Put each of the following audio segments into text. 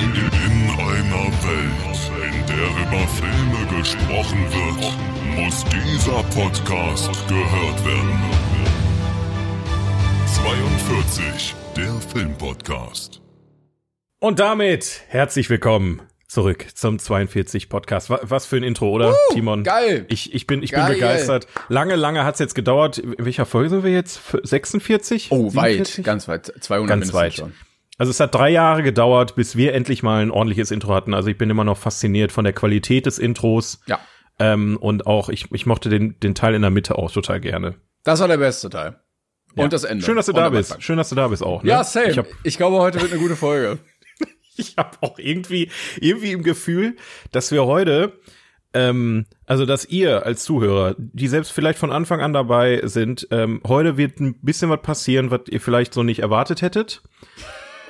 In einer Welt, in der über Filme gesprochen wird, muss dieser Podcast gehört werden. 42, der Filmpodcast. Und damit herzlich willkommen zurück zum 42 Podcast. Wa- Was für ein Intro, oder, Uh, Timon? geil. Ich, ich bin, ich Geil. bin begeistert. Lange, lange hat's jetzt gedauert. In welcher Folge sind wir jetzt? F- 46? Oh, weit, 47? ganz weit. 200 Ganz mindestens weit. schon. Also es hat drei Jahre gedauert, bis wir endlich mal ein ordentliches Intro hatten. Also ich bin immer noch fasziniert von der Qualität des Intros. Ja, Ähm, und auch, ich, ich mochte den, den Teil in der Mitte auch total gerne. das war der beste Teil. Ja. Und das Ende. Schön, dass du Und da bist. Schön, dass du da bist auch. Ne? Ja, same. Ich Ich, hab, glaube, heute wird eine gute Folge. ich hab auch irgendwie, irgendwie im Gefühl, dass wir heute, ähm, also dass ihr als Zuhörer, die selbst vielleicht von Anfang an dabei sind, ähm, heute wird ein bisschen was passieren, was ihr vielleicht so nicht erwartet hättet.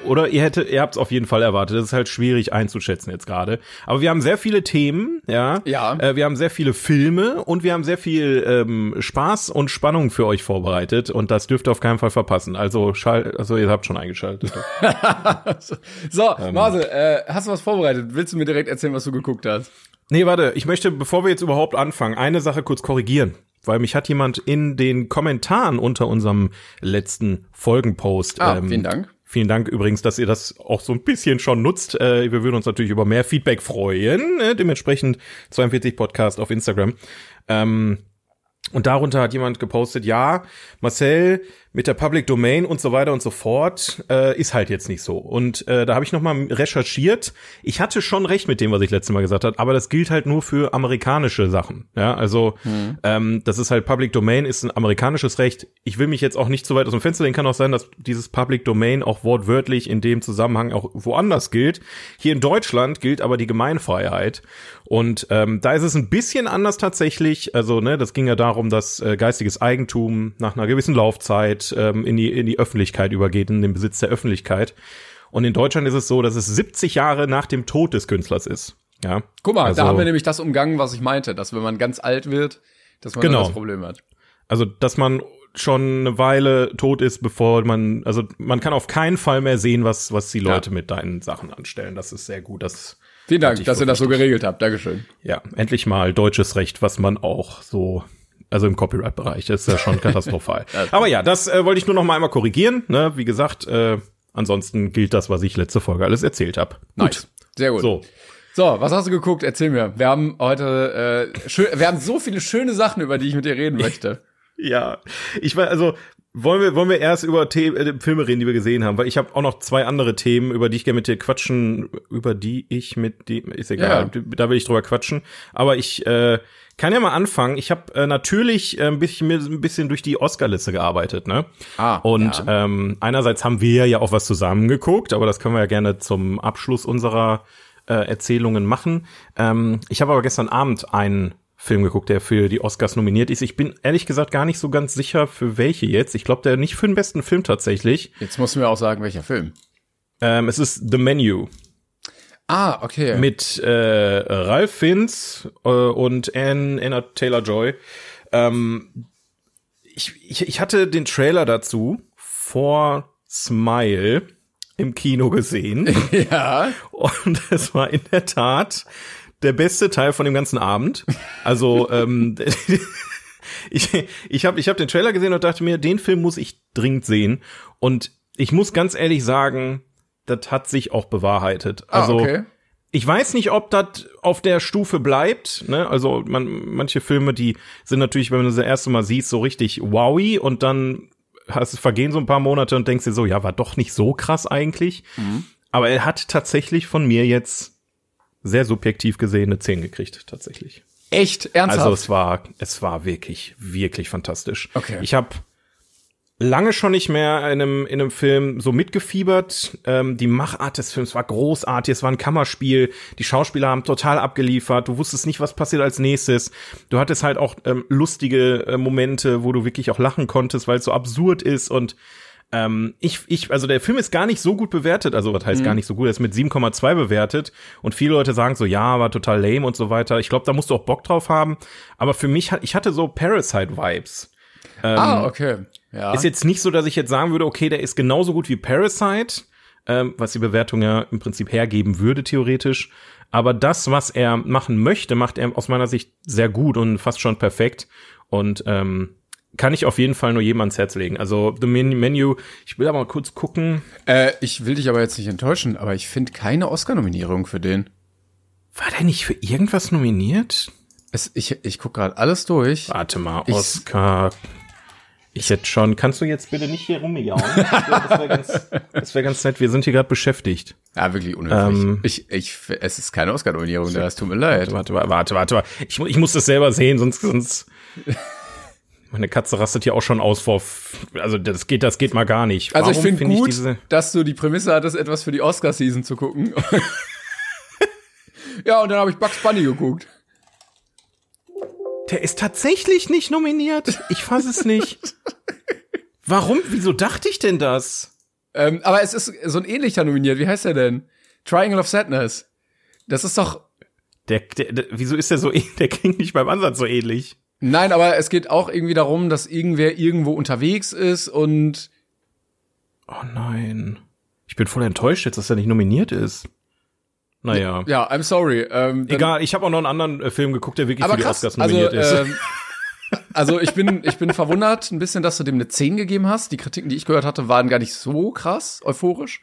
Oder ihr hättet, ihr habt es auf jeden Fall erwartet. Das ist halt schwierig einzuschätzen jetzt gerade. Aber wir haben sehr viele Themen, ja. Ja. Äh, wir haben sehr viele Filme und wir haben sehr viel ähm, Spaß und Spannung für euch vorbereitet und das dürft ihr auf keinen Fall verpassen. Also schall, also ihr habt schon eingeschaltet. So, Ähm. Marcel, äh, hast du was vorbereitet? Willst du mir direkt erzählen, was du geguckt hast? Nee, warte, ich möchte, bevor wir jetzt überhaupt anfangen, eine Sache kurz korrigieren. Weil mich hat jemand in den Kommentaren unter unserem letzten Folgenpost. Ah, vielen Dank. Vielen Dank übrigens, dass ihr das auch so ein bisschen schon nutzt. Äh, wir würden uns natürlich über mehr Feedback freuen. Äh, dementsprechend 42 Podcast auf Instagram. Ähm, und darunter hat jemand gepostet, ja, Marcel mit der Public Domain und so weiter und so fort äh, ist halt jetzt nicht so. Und äh, da habe ich nochmal recherchiert. Ich hatte schon recht mit dem, was ich letztes Mal gesagt habe, aber das gilt halt nur für amerikanische Sachen. Ja, also ähm, das ist halt Public Domain ist ein amerikanisches Recht. Ich will mich jetzt auch nicht zu weit aus dem Fenster lehnen. Kann auch sein, dass dieses Public Domain auch wortwörtlich in dem Zusammenhang auch woanders gilt. Hier in Deutschland gilt aber die Gemeinfreiheit. Und ähm, da ist es ein bisschen anders tatsächlich. Also, ne, das ging ja darum, dass äh, geistiges Eigentum nach einer gewissen Laufzeit ähm, in, die, in die Öffentlichkeit übergeht, in den Besitz der Öffentlichkeit. Und in Deutschland ist es so, dass es 70 Jahre nach dem Tod des Künstlers ist. Ja. Guck mal, Also- da haben wir nämlich das umgangen, was ich meinte, dass wenn man ganz alt wird, dass man Genau. das Problem hat. Also, dass man schon eine Weile tot ist, bevor man, also man kann auf keinen Fall mehr sehen, was, was die Leute mit deinen Sachen anstellen. Das ist sehr gut. Das, Vielen Dank, dass ihr das so geregelt habt. Dankeschön. ja, endlich mal deutsches Recht, was man auch so, also im Copyright-Bereich, das ist ja schon katastrophal. Aber ja, das äh, wollte ich nur noch mal einmal korrigieren. Ne? Wie gesagt, äh, ansonsten gilt das, was ich letzte Folge alles erzählt habe. Nice. Sehr gut. So. So, was hast du geguckt? Erzähl mir. Wir haben heute, äh, schön, wir haben so viele schöne Sachen, über die ich mit dir reden möchte. Ja, ich war also wollen wir wollen wir erst über The äh, Filme reden, die wir gesehen haben, weil ich habe auch noch zwei andere Themen, über die ich gerne mit dir quatschen, über die ich mit die ist egal, Ja. da will ich drüber quatschen, aber ich äh, kann ja mal anfangen. Ich habe äh, natürlich äh, ein bisschen ein bisschen durch die Oscar-Liste gearbeitet, ne? Ah, Und ähm, einerseits haben wir ja auch was zusammengeguckt, aber das können wir ja gerne zum Abschluss unserer äh, Erzählungen machen. Ähm, ich habe aber gestern Abend einen Film geguckt, der für die Oscars nominiert ist. Ich bin ehrlich gesagt gar nicht so ganz sicher, für welche jetzt. Ich glaube, der nicht für den besten Film tatsächlich. Jetzt musst du mir auch sagen, welcher Film. Ähm, es ist The Menu Ah, okay. mit äh, Ralph Fiennes äh, und Anne, Anna Taylor-Joy. Ähm, ich, ich, ich hatte den Trailer dazu vor Smile im Kino gesehen ja. und es war in der Tat der beste Teil von dem ganzen Abend. Also ähm, ich, ich habe ich hab den Trailer gesehen und dachte mir, den Film muss ich dringend sehen. Und ich muss ganz ehrlich sagen, das hat sich auch bewahrheitet. Ah, Also okay. ich weiß nicht, ob das auf der Stufe bleibt. Ne? Also man, manche Filme, die sind natürlich, wenn du das erste Mal siehst, so richtig wowy und dann hast, vergehen so ein paar Monate und denkst dir so, ja, war doch nicht so krass eigentlich. Aber er hat tatsächlich von mir jetzt sehr subjektiv gesehen eine 10 gekriegt, tatsächlich. Echt? Ernsthaft? Also es war, es war wirklich, wirklich fantastisch. Okay. Ich habe lange schon nicht mehr in einem, in einem Film so mitgefiebert. Ähm, die Machart des Films war großartig, es war ein Kammerspiel, die Schauspieler haben total abgeliefert, du wusstest nicht, was passiert als nächstes. Du hattest halt auch ähm, lustige äh, Momente, wo du wirklich auch lachen konntest, weil es so absurd ist und ähm, ich, ich, also der Film ist gar nicht so gut bewertet, also was heißt gar nicht so gut, er ist mit 7,2 bewertet und viele Leute sagen so, ja, war total lame und so weiter. Ich glaube, da musst du auch Bock drauf haben, aber für mich, hat- ich hatte so Parasite-Vibes. ah, okay. Ja. Ist jetzt nicht so, dass ich jetzt sagen würde, okay, der ist genauso gut wie Parasite. ähm, was die Bewertung ja im Prinzip hergeben würde, theoretisch. Aber das, was er machen möchte, macht er aus meiner Sicht sehr gut und fast schon perfekt. Und ähm, kann ich auf jeden Fall nur jedem ans Herz legen. Also The Menu, ich will aber mal kurz gucken. Äh, ich will dich aber jetzt nicht enttäuschen, aber ich finde keine Oscar-Nominierung für den. War der nicht für irgendwas nominiert? Es, ich ich guck gerade alles durch. Warte mal, Oscar. Ich, hätte schon. Kannst du jetzt bitte nicht hier rumjauen? Das wäre ganz, das wär ganz nett. Wir sind hier gerade beschäftigt. Ja, wirklich unhöflich. Ähm, ich, ich, es ist keine Oscar-Nominierung, das tut mir leid. Warte, warte, warte, warte, warte. Ich, ich muss das selber sehen, sonst, sonst. Meine Katze rastet hier auch schon aus vor. Also das geht, das geht mal gar nicht. Also Warum ich finde find gut, ich dass du die Prämisse hattest, etwas für die Oscar-Season zu gucken. ja, und dann habe ich Bugs Bunny geguckt. Der ist tatsächlich nicht nominiert. Ich fasse es nicht. Warum? Wieso dachte ich denn das? Ähm, aber es ist so ein ähnlicher nominiert. Wie heißt der denn? Triangle of Sadness. Das ist doch. Der, der, der wieso ist der so? Der klingt nicht beim Ansatz so ähnlich. Nein, aber es geht auch irgendwie darum, dass irgendwer irgendwo unterwegs ist und. Oh nein. Ich bin voll enttäuscht jetzt, dass er nicht nominiert ist. Naja. Ja, I'm sorry. Ähm, Egal, ich habe auch noch einen anderen äh, Film geguckt, der wirklich für die krass, Oscars nominiert also, ist. Ähm, also ich bin, ich bin verwundert ein bisschen, dass du dem eine 10 gegeben hast. Die Kritiken, die ich gehört hatte, waren gar nicht so krass euphorisch.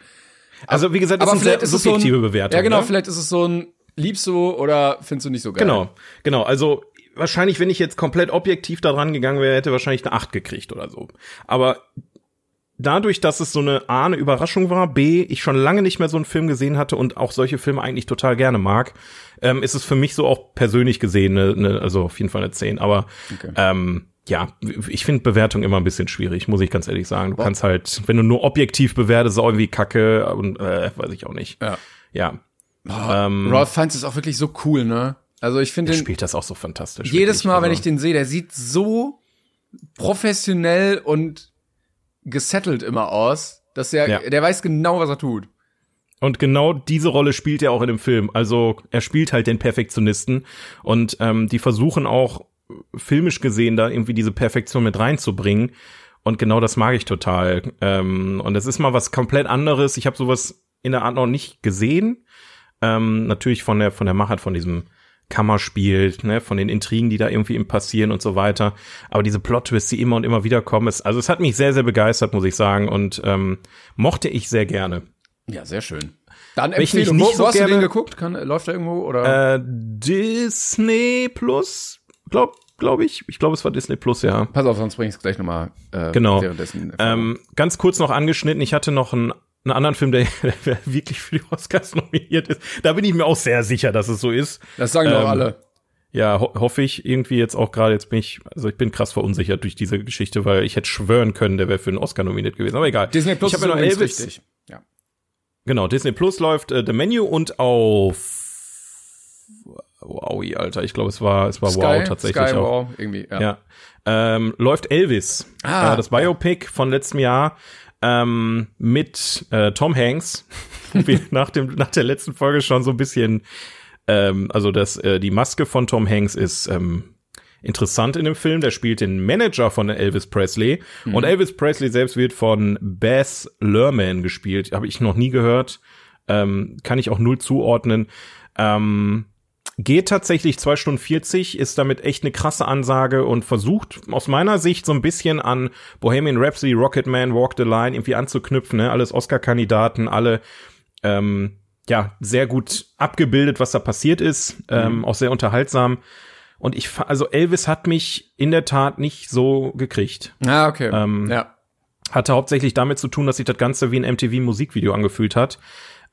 Also wie gesagt, das aber ist eine subjektive so ein, Bewertung. Ja genau, ne? vielleicht ist es so ein liebst du oder findest du nicht so geil. Genau, genau. Also wahrscheinlich, wenn ich jetzt komplett objektiv da dran gegangen wäre, hätte wahrscheinlich eine 8 gekriegt oder so. Aber dadurch, dass es so eine A, eine Überraschung war, B, ich schon lange nicht mehr so einen Film gesehen hatte und auch solche Filme eigentlich total gerne mag, ähm, ist es für mich so auch persönlich gesehen, eine, eine, also auf jeden Fall eine 10. Aber okay. ähm, ja, ich finde Bewertung immer ein bisschen schwierig, muss ich ganz ehrlich sagen. Du wow. kannst halt, wenn du nur objektiv bewertest, auch irgendwie Kacke und äh, weiß ich auch nicht. Ja. Ja. Oh, ähm, Ralph Fiennes ist auch wirklich so cool, ne? Also ich finde, er spielt das auch so fantastisch. Jedes Mal, wenn also ich den sehe, der sieht so professionell und gesettelt immer aus, dass er, ja. der weiß genau, was er tut. Und genau diese Rolle spielt er auch in dem Film. Also er spielt halt den Perfektionisten und ähm, die versuchen auch filmisch gesehen da irgendwie diese Perfektion mit reinzubringen. Und genau das mag ich total. Ähm, und es ist mal was komplett anderes. Ich habe sowas in der Art noch nicht gesehen. Ähm, natürlich von der von der Machart von diesem Kammer spielt, ne, von den Intrigen, die da irgendwie im passieren und so weiter. Aber diese Plot-Twists, die immer und immer wieder kommen, ist, also es hat mich sehr, sehr begeistert, muss ich sagen, und ähm, mochte ich sehr gerne. Ja, sehr schön. Dann Empfehlung. Nicht wo, so hast gerne, du den geguckt? Kann, läuft der irgendwo oder? Äh, Disney Plus, glaub, glaube ich. Ich glaube, es war Disney Plus, ja. Pass auf, sonst bring ich es gleich nochmal äh, genau. Ähm, ganz kurz noch angeschnitten, ich hatte noch einen einen anderen Film, der, der wirklich für die Oscars nominiert ist. Da bin ich mir auch sehr sicher, dass es so ist. Das sagen doch ähm, alle. Ja, ho hoffe ich irgendwie jetzt auch gerade, jetzt bin ich, also ich bin krass verunsichert durch diese Geschichte, weil ich hätte schwören können, der wäre für einen Oscar nominiert gewesen. Aber egal. Disney Plus ich ist ja noch Elvis. richtig. Ja. Genau, Disney Plus läuft äh, The Menu und auf Wow, Alter, ich glaube, es war es war Sky, Wow tatsächlich Sky, auch. Wow, irgendwie, ja. ja. Ähm, läuft Elvis, ah, äh, das Biopic von letztem Jahr ähm, mit äh, Tom Hanks, wie nach dem nach der letzten Folge schon so ein bisschen, ähm, also das äh, die Maske von Tom Hanks ist ähm, interessant in dem Film. Der spielt den Manager von Elvis Presley mhm. und Elvis Presley selbst wird von Bess Lerman gespielt. Habe ich noch nie gehört, ähm, kann ich auch null zuordnen. Ähm, Geht tatsächlich zwei Stunden 40, ist damit echt eine krasse Ansage und versucht aus meiner Sicht so ein bisschen an Bohemian Rhapsody, Rocketman, Walk the Line irgendwie anzuknüpfen, ne? Alles Oscar-Kandidaten, alle ähm, ja, sehr gut abgebildet, was da passiert ist, ähm, mhm. auch sehr unterhaltsam. Und ich, also Elvis hat mich in der Tat nicht so gekriegt. Ah, okay. Ähm, ja. Hatte hauptsächlich damit zu tun, dass sich das Ganze wie ein MTV-Musikvideo angefühlt hat.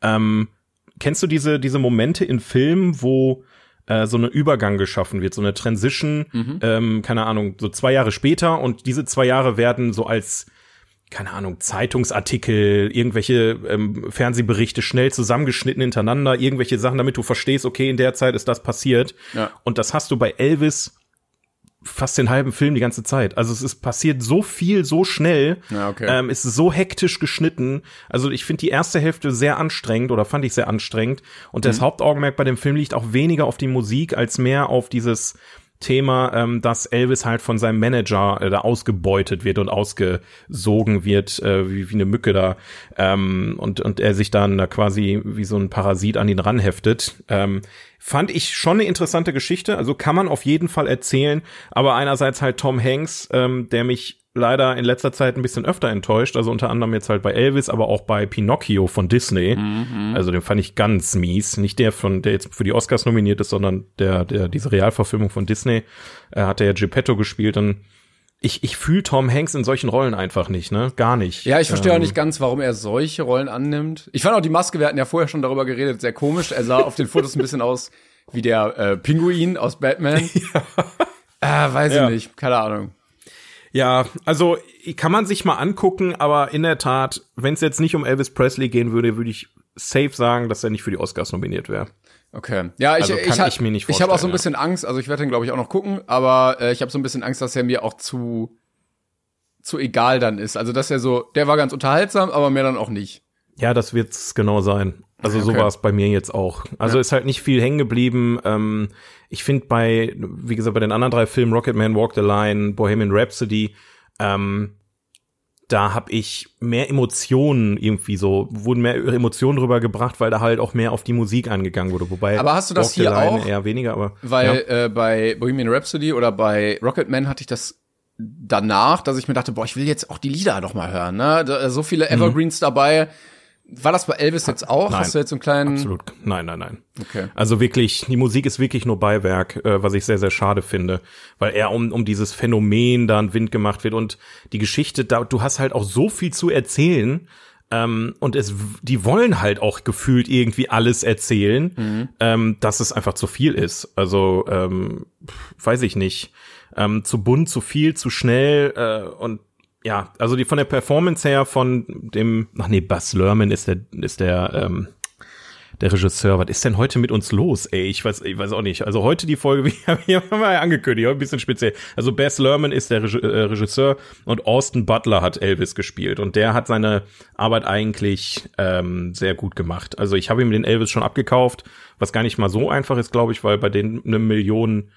Ähm, kennst du diese, diese Momente in Filmen, wo äh, so eine Übergang geschaffen wird, so eine Transition, mhm. ähm, keine Ahnung, so zwei Jahre später und diese zwei Jahre werden so als keine Ahnung, Zeitungsartikel, irgendwelche ähm, Fernsehberichte schnell zusammengeschnitten hintereinander, irgendwelche Sachen, damit du verstehst, okay, in der Zeit ist das passiert. Ja. Und das hast du bei Elvis fast den halben Film die ganze Zeit. Also es ist passiert so viel, so schnell. Ja, okay. ähm, es ist so hektisch geschnitten. Also ich finde die erste Hälfte sehr anstrengend oder fand ich sehr anstrengend. Und mhm. das Hauptaugenmerk bei dem Film liegt auch weniger auf die Musik als mehr auf dieses Thema, ähm, dass Elvis halt von seinem Manager äh, da ausgebeutet wird und ausgesogen wird, äh, wie, wie eine Mücke da, ähm, und, und er sich dann da quasi wie so ein Parasit an ihn ranheftet. Ähm, fand ich schon eine interessante Geschichte, also kann man auf jeden Fall erzählen, aber einerseits halt Tom Hanks, ähm, der mich leider in letzter Zeit ein bisschen öfter enttäuscht. Also unter anderem jetzt halt bei Elvis, aber auch bei Pinocchio von Disney. Mhm. Also den fand ich ganz mies. Nicht der von, der jetzt für die Oscars nominiert ist, sondern der, der, diese Realverfilmung von Disney. Er hat ja Geppetto gespielt und ich, ich fühle Tom Hanks in solchen Rollen einfach nicht, ne? Gar nicht. Ja, ich verstehe ähm, auch nicht ganz, warum er solche Rollen annimmt. Ich fand auch die Maske, wir hatten ja vorher schon darüber geredet, sehr komisch. Er sah auf den Fotos ein bisschen aus wie der äh, Pinguin aus Batman. ja. Äh, weiß ja. ich nicht, keine Ahnung. Ja, also kann man sich mal angucken, aber in der Tat, wenn es jetzt nicht um Elvis Presley gehen würde, würde ich safe sagen, dass er nicht für die Oscars nominiert wäre. Okay. Ja, ich, also ich, ich, ich, ich habe auch so ein bisschen ja. Angst, also ich werde den glaube ich auch noch gucken, aber äh, ich habe so ein bisschen Angst, dass er mir auch zu zu egal dann ist. Also dass er so, der war ganz unterhaltsam, aber mehr dann auch nicht. Ja, das wird's genau sein. Also okay. so war es bei mir jetzt auch. Also ja. ist halt nicht viel hängen geblieben. Ähm, ich finde bei, wie gesagt, bei den anderen drei Filmen, Rocketman, Walk the Line, Bohemian Rhapsody, ähm, da habe ich mehr Emotionen irgendwie so, wurden mehr Emotionen drüber gebracht, weil da halt auch mehr auf die Musik angegangen wurde. Wobei aber hast du das Walk hier auch? Eher weniger, aber weil ja. äh, bei Bohemian Rhapsody oder bei Rocketman hatte ich das danach, dass ich mir dachte, boah, ich will jetzt auch die Lieder noch mal hören. Ne? So viele mhm. Evergreens mhm. dabei war das bei Elvis jetzt auch? Nein, Hast du jetzt einen kleinen? Absolut. Nein, nein, nein. Okay. Also wirklich, die Musik ist wirklich nur Beiwerk, äh, was ich sehr, sehr schade finde, weil er um, um dieses Phänomen da ein Wind gemacht wird und die Geschichte, da, du hast halt auch so viel zu erzählen, ähm, und es, die wollen halt auch gefühlt irgendwie alles erzählen, mhm. ähm, dass es einfach zu viel ist. Also, ähm, weiß ich nicht. Ähm, zu bunt, zu viel, zu schnell äh, und ja, also die von der Performance her von dem, ach nee, Buzz Lerman ist der, ist der, ähm, der Regisseur. Was ist denn heute mit uns los, ey? Ich weiß, ich weiß auch nicht. Also heute die Folge, wie haben wir ja angekündigt, ein bisschen speziell. Also Bess Lerman ist der äh, Regisseur und Austin Butler hat Elvis gespielt und der hat seine Arbeit eigentlich ähm, sehr gut gemacht. Also ich habe ihm den Elvis schon abgekauft, was gar nicht mal so einfach ist, glaube ich, weil bei den eine Million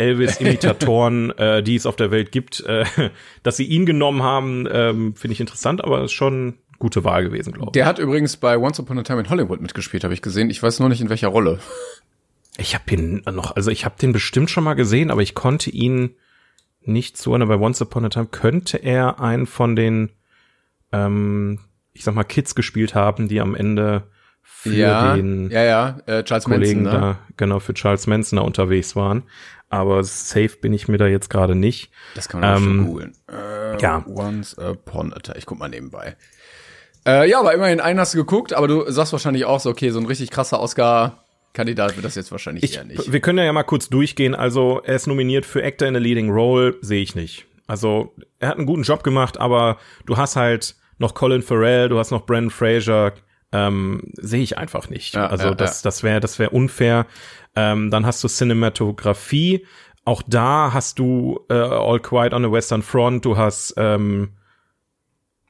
Elvis-Imitatoren, äh, die es auf der Welt gibt, äh, dass sie ihn genommen haben, ähm, finde ich interessant, aber ist schon gute Wahl gewesen, glaube ich. Der hat übrigens bei Once Upon a Time in Hollywood mitgespielt, habe ich gesehen. Ich weiß nur nicht in welcher Rolle. Ich habe ihn noch, also ich habe den bestimmt schon mal gesehen, aber ich konnte ihn nicht zuordnen. Bei Once Upon a Time könnte er einen von den, ähm, ich sag mal, Kids gespielt haben, die am Ende für ja, den ja, ja, äh, Charles Kollegen Manson, ne? da, genau, für Charles Manson da unterwegs waren aber safe bin ich mir da jetzt gerade nicht. Das kann man ähm, schon googeln. Äh, ja. Once upon a time. Ich guck mal nebenbei. Äh, ja, aber immerhin einen hast du geguckt, aber du sagst wahrscheinlich auch so, okay, so ein richtig krasser Oscar-Kandidat wird das jetzt wahrscheinlich ich, eher nicht. Wir können ja mal kurz durchgehen. Also, er ist nominiert für Actor in a Leading Role, sehe ich nicht. Also, er hat einen guten Job gemacht, aber du hast halt noch Colin Farrell, du hast noch Brandon Fraser, ähm, sehe ich einfach nicht. Ja, also ja, das, ja. das wäre, das wäre unfair. Ähm, dann hast du Cinematografie. Auch da hast du äh, All Quiet on the Western Front. Du hast ähm,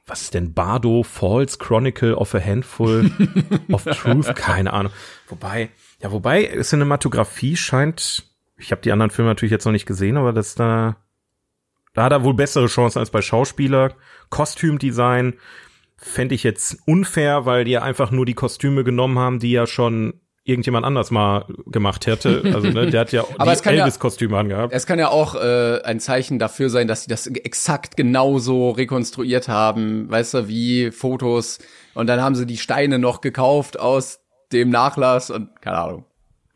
was ist denn Bardo Falls Chronicle of a Handful of Truth? Keine Ahnung. Wobei, ja, wobei Cinematografie scheint. Ich habe die anderen Filme natürlich jetzt noch nicht gesehen, aber das da da hat er wohl bessere Chancen als bei Schauspieler. Kostümdesign fände ich jetzt unfair, weil die ja einfach nur die Kostüme genommen haben, die ja schon irgendjemand anders mal gemacht hätte. Also ne, der hat ja Elvis-Kostüme ja, angehabt. Es kann ja auch äh, ein Zeichen dafür sein, dass sie das exakt genauso rekonstruiert haben, weißt du, wie Fotos. Und dann haben sie die Steine noch gekauft aus dem Nachlass und keine Ahnung.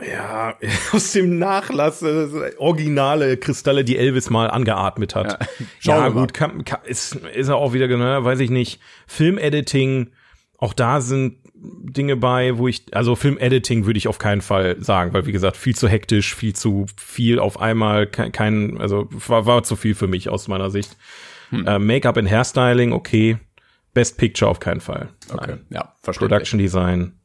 Ja, aus dem Nachlass äh, originale Kristalle, die Elvis mal angeatmet hat. Ja, ja gut, kann, kann, ist, ist er auch wieder, ne, weiß ich nicht. Filmediting, auch da sind Dinge bei, wo ich, also Filmediting würde ich auf keinen Fall sagen, weil wie gesagt, viel zu hektisch, viel zu viel auf einmal, kein, kein also war, war zu viel für mich aus meiner Sicht. Hm. Äh, Make-up and Hairstyling, okay. Best Picture auf keinen Fall. Okay, Nein. ja, verstehe. Production Design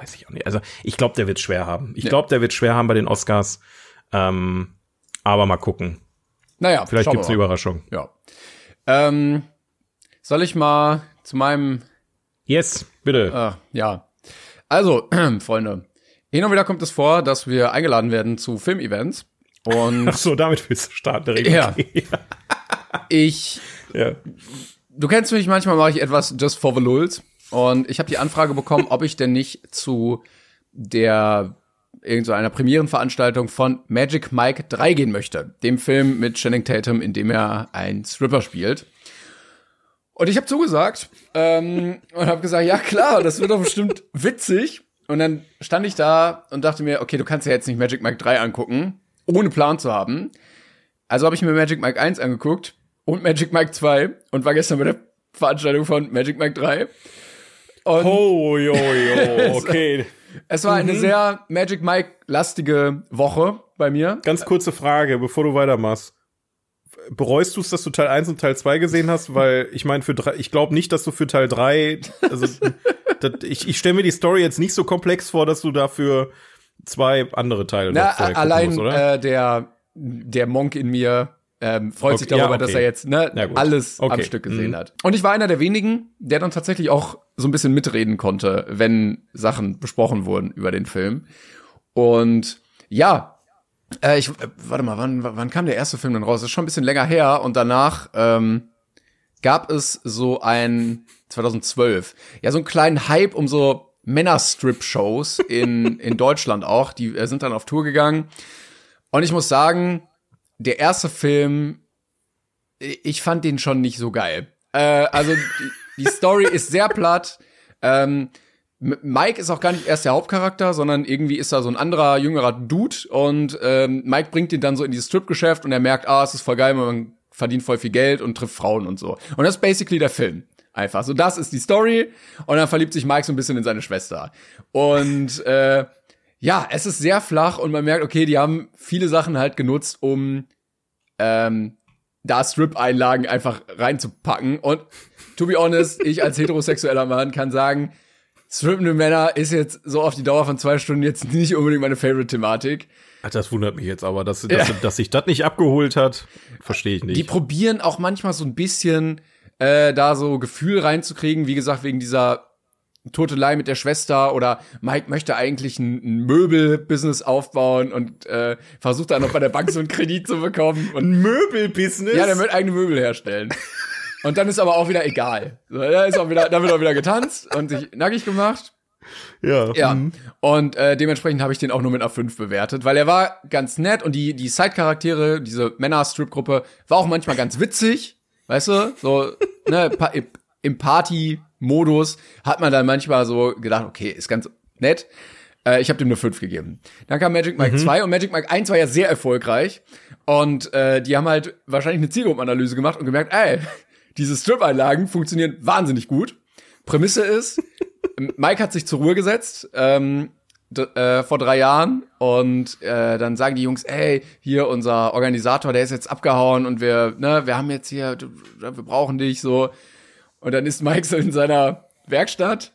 weiß ich auch nicht. Also ich glaube, der wird schwer haben. Ich ja. glaube, der wird schwer haben bei den Oscars. Ähm, aber mal gucken. Naja, vielleicht gibt's eine Überraschung. Ja. Ähm, soll ich mal zu meinem Yes, bitte. Äh, ja. Also, Freunde, Hin und wieder kommt es vor, dass wir eingeladen werden zu Filmevents. Und Ach so, damit willst du starten. direkt. Ja. Okay. ich, ja. du kennst mich, manchmal mache ich etwas just for the lulz. Und ich habe die Anfrage bekommen, ob ich denn nicht zu der irgend so einer Premierenveranstaltung von Magic Mike 3 gehen möchte. Dem Film mit Channing Tatum, in dem er ein Stripper spielt. Und ich habe zugesagt ähm, und habe gesagt, ja klar, das wird doch bestimmt witzig. Und dann stand ich da und dachte mir, okay, du kannst ja jetzt nicht Magic Mike 3 angucken, ohne Plan zu haben. Also habe ich mir Magic Mike 1 angeguckt und Magic Mike 2 und war gestern bei der Veranstaltung von Magic Mike 3. Und Oh, jo, jo, okay. es war Mhm. eine sehr Magic Mike-lastige Woche bei mir. Ganz kurze Frage, bevor du weitermachst. Bereust du es, dass du Teil 1 und Teil 2 gesehen hast? Weil ich meine, für drei, ich glaube nicht, dass du für Teil 3, also das, ich, ich stelle mir die Story jetzt nicht so komplex vor, dass du dafür zwei andere Teile Na, noch allein musst, oder? äh, der, der Monk in mir ähm, freut sich Okay, ja, darüber, dass okay. er jetzt ne, Ja, alles am Okay. Stück gesehen Mhm. hat. Und ich war einer der wenigen, der dann tatsächlich auch so ein bisschen mitreden konnte, wenn Sachen besprochen wurden über den Film. Und ja, äh, ich, äh, warte mal, wann, wann kam der erste Film denn raus? Das ist schon ein bisschen länger her und danach ähm, gab es so ein 2012, ja, so einen kleinen Hype um so Männer-Strip-Shows in, in Deutschland auch. Die äh, sind dann auf Tour gegangen. Und ich muss sagen, der erste Film, ich fand den schon nicht so geil. Äh, also die, die Story ist sehr platt. Ähm, Mike ist auch gar nicht erst der Hauptcharakter, sondern irgendwie ist da so ein anderer, jüngerer Dude und ähm, Mike bringt ihn dann so in dieses Strip-Geschäft und er merkt, ah, es ist voll geil, man verdient voll viel Geld und trifft Frauen und so. Und das ist basically der Film. Einfach. So, das ist die Story. Und dann verliebt sich Mike so ein bisschen in seine Schwester. Und äh, ja, es ist sehr flach und man merkt, okay, die haben viele Sachen halt genutzt, um ähm, da Strip-Einlagen einfach reinzupacken. Und to be honest, ich als heterosexueller Mann kann sagen, strippende Männer ist jetzt so auf die Dauer von zwei Stunden jetzt nicht unbedingt meine Favorite-Thematik. Ach, das wundert mich jetzt aber, dass, dass, dass sich das nicht abgeholt hat, verstehe ich nicht. Die probieren auch manchmal so ein bisschen äh, da so Gefühl reinzukriegen, wie gesagt, wegen dieser Totelei mit der Schwester oder Mike möchte eigentlich ein, ein Möbelbusiness aufbauen und äh, versucht dann noch bei der Bank so einen Kredit zu bekommen. Und Möbelbusiness? ja, der wird eigene Möbel herstellen. Und dann ist aber auch wieder egal. So, da, ist auch wieder, da wird auch wieder getanzt und sich nackig gemacht. ja. Ja. mhm. Und äh, dementsprechend habe ich den auch nur mit einer 5 bewertet, weil er war ganz nett und die, die Side-Charaktere, diese Männer-Strip-Gruppe, war auch manchmal ganz witzig. Weißt du? So, ne, im- Party-Modus hat man dann manchmal so gedacht, okay, ist ganz nett. Äh, ich habe dem eine 5 gegeben. Dann kam Magic Mike 2 und Magic Mike 1 war ja sehr erfolgreich. Und äh, die haben halt wahrscheinlich eine Zielgruppenanalyse gemacht und gemerkt, ey, diese Strip-Einlagen funktionieren wahnsinnig gut. Prämisse ist, Mike hat sich zur Ruhe gesetzt ähm, äh, vor drei Jahren und äh, dann sagen die Jungs, ey, hier unser Organisator, der ist jetzt abgehauen und wir, ne, wir haben jetzt hier, wir brauchen dich so. Und dann ist Mike so in seiner Werkstatt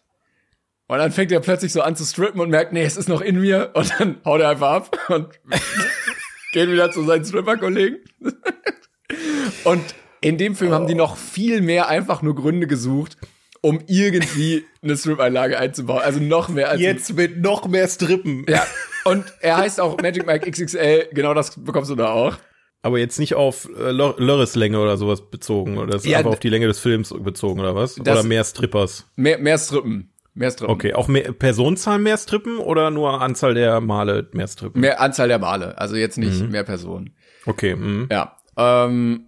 und dann fängt er plötzlich so an zu strippen und merkt, nee, es ist noch in mir und dann haut er einfach ab und geht wieder zu seinen Stripper-Kollegen. und in dem Film haben die noch viel mehr einfach nur Gründe gesucht, um irgendwie eine Strip-Einlage einzubauen. Also noch mehr als Jetzt mit noch mehr Strippen. ja. Und er heißt auch Magic Mike XXL, genau das bekommst du da auch. Aber jetzt nicht auf äh, Lörres-Länge oder sowas bezogen. Oder ist Ja, einfach auf die Länge des Films bezogen oder was? Oder mehr Strippers? Mehr, mehr Strippen. Mehr Strippen. Okay, auch mehr Personenzahl mehr Strippen oder nur Anzahl der Male mehr Strippen? Mehr Anzahl der Male, also jetzt nicht Mhm. mehr Personen. Okay, mhm. Ja. Ähm,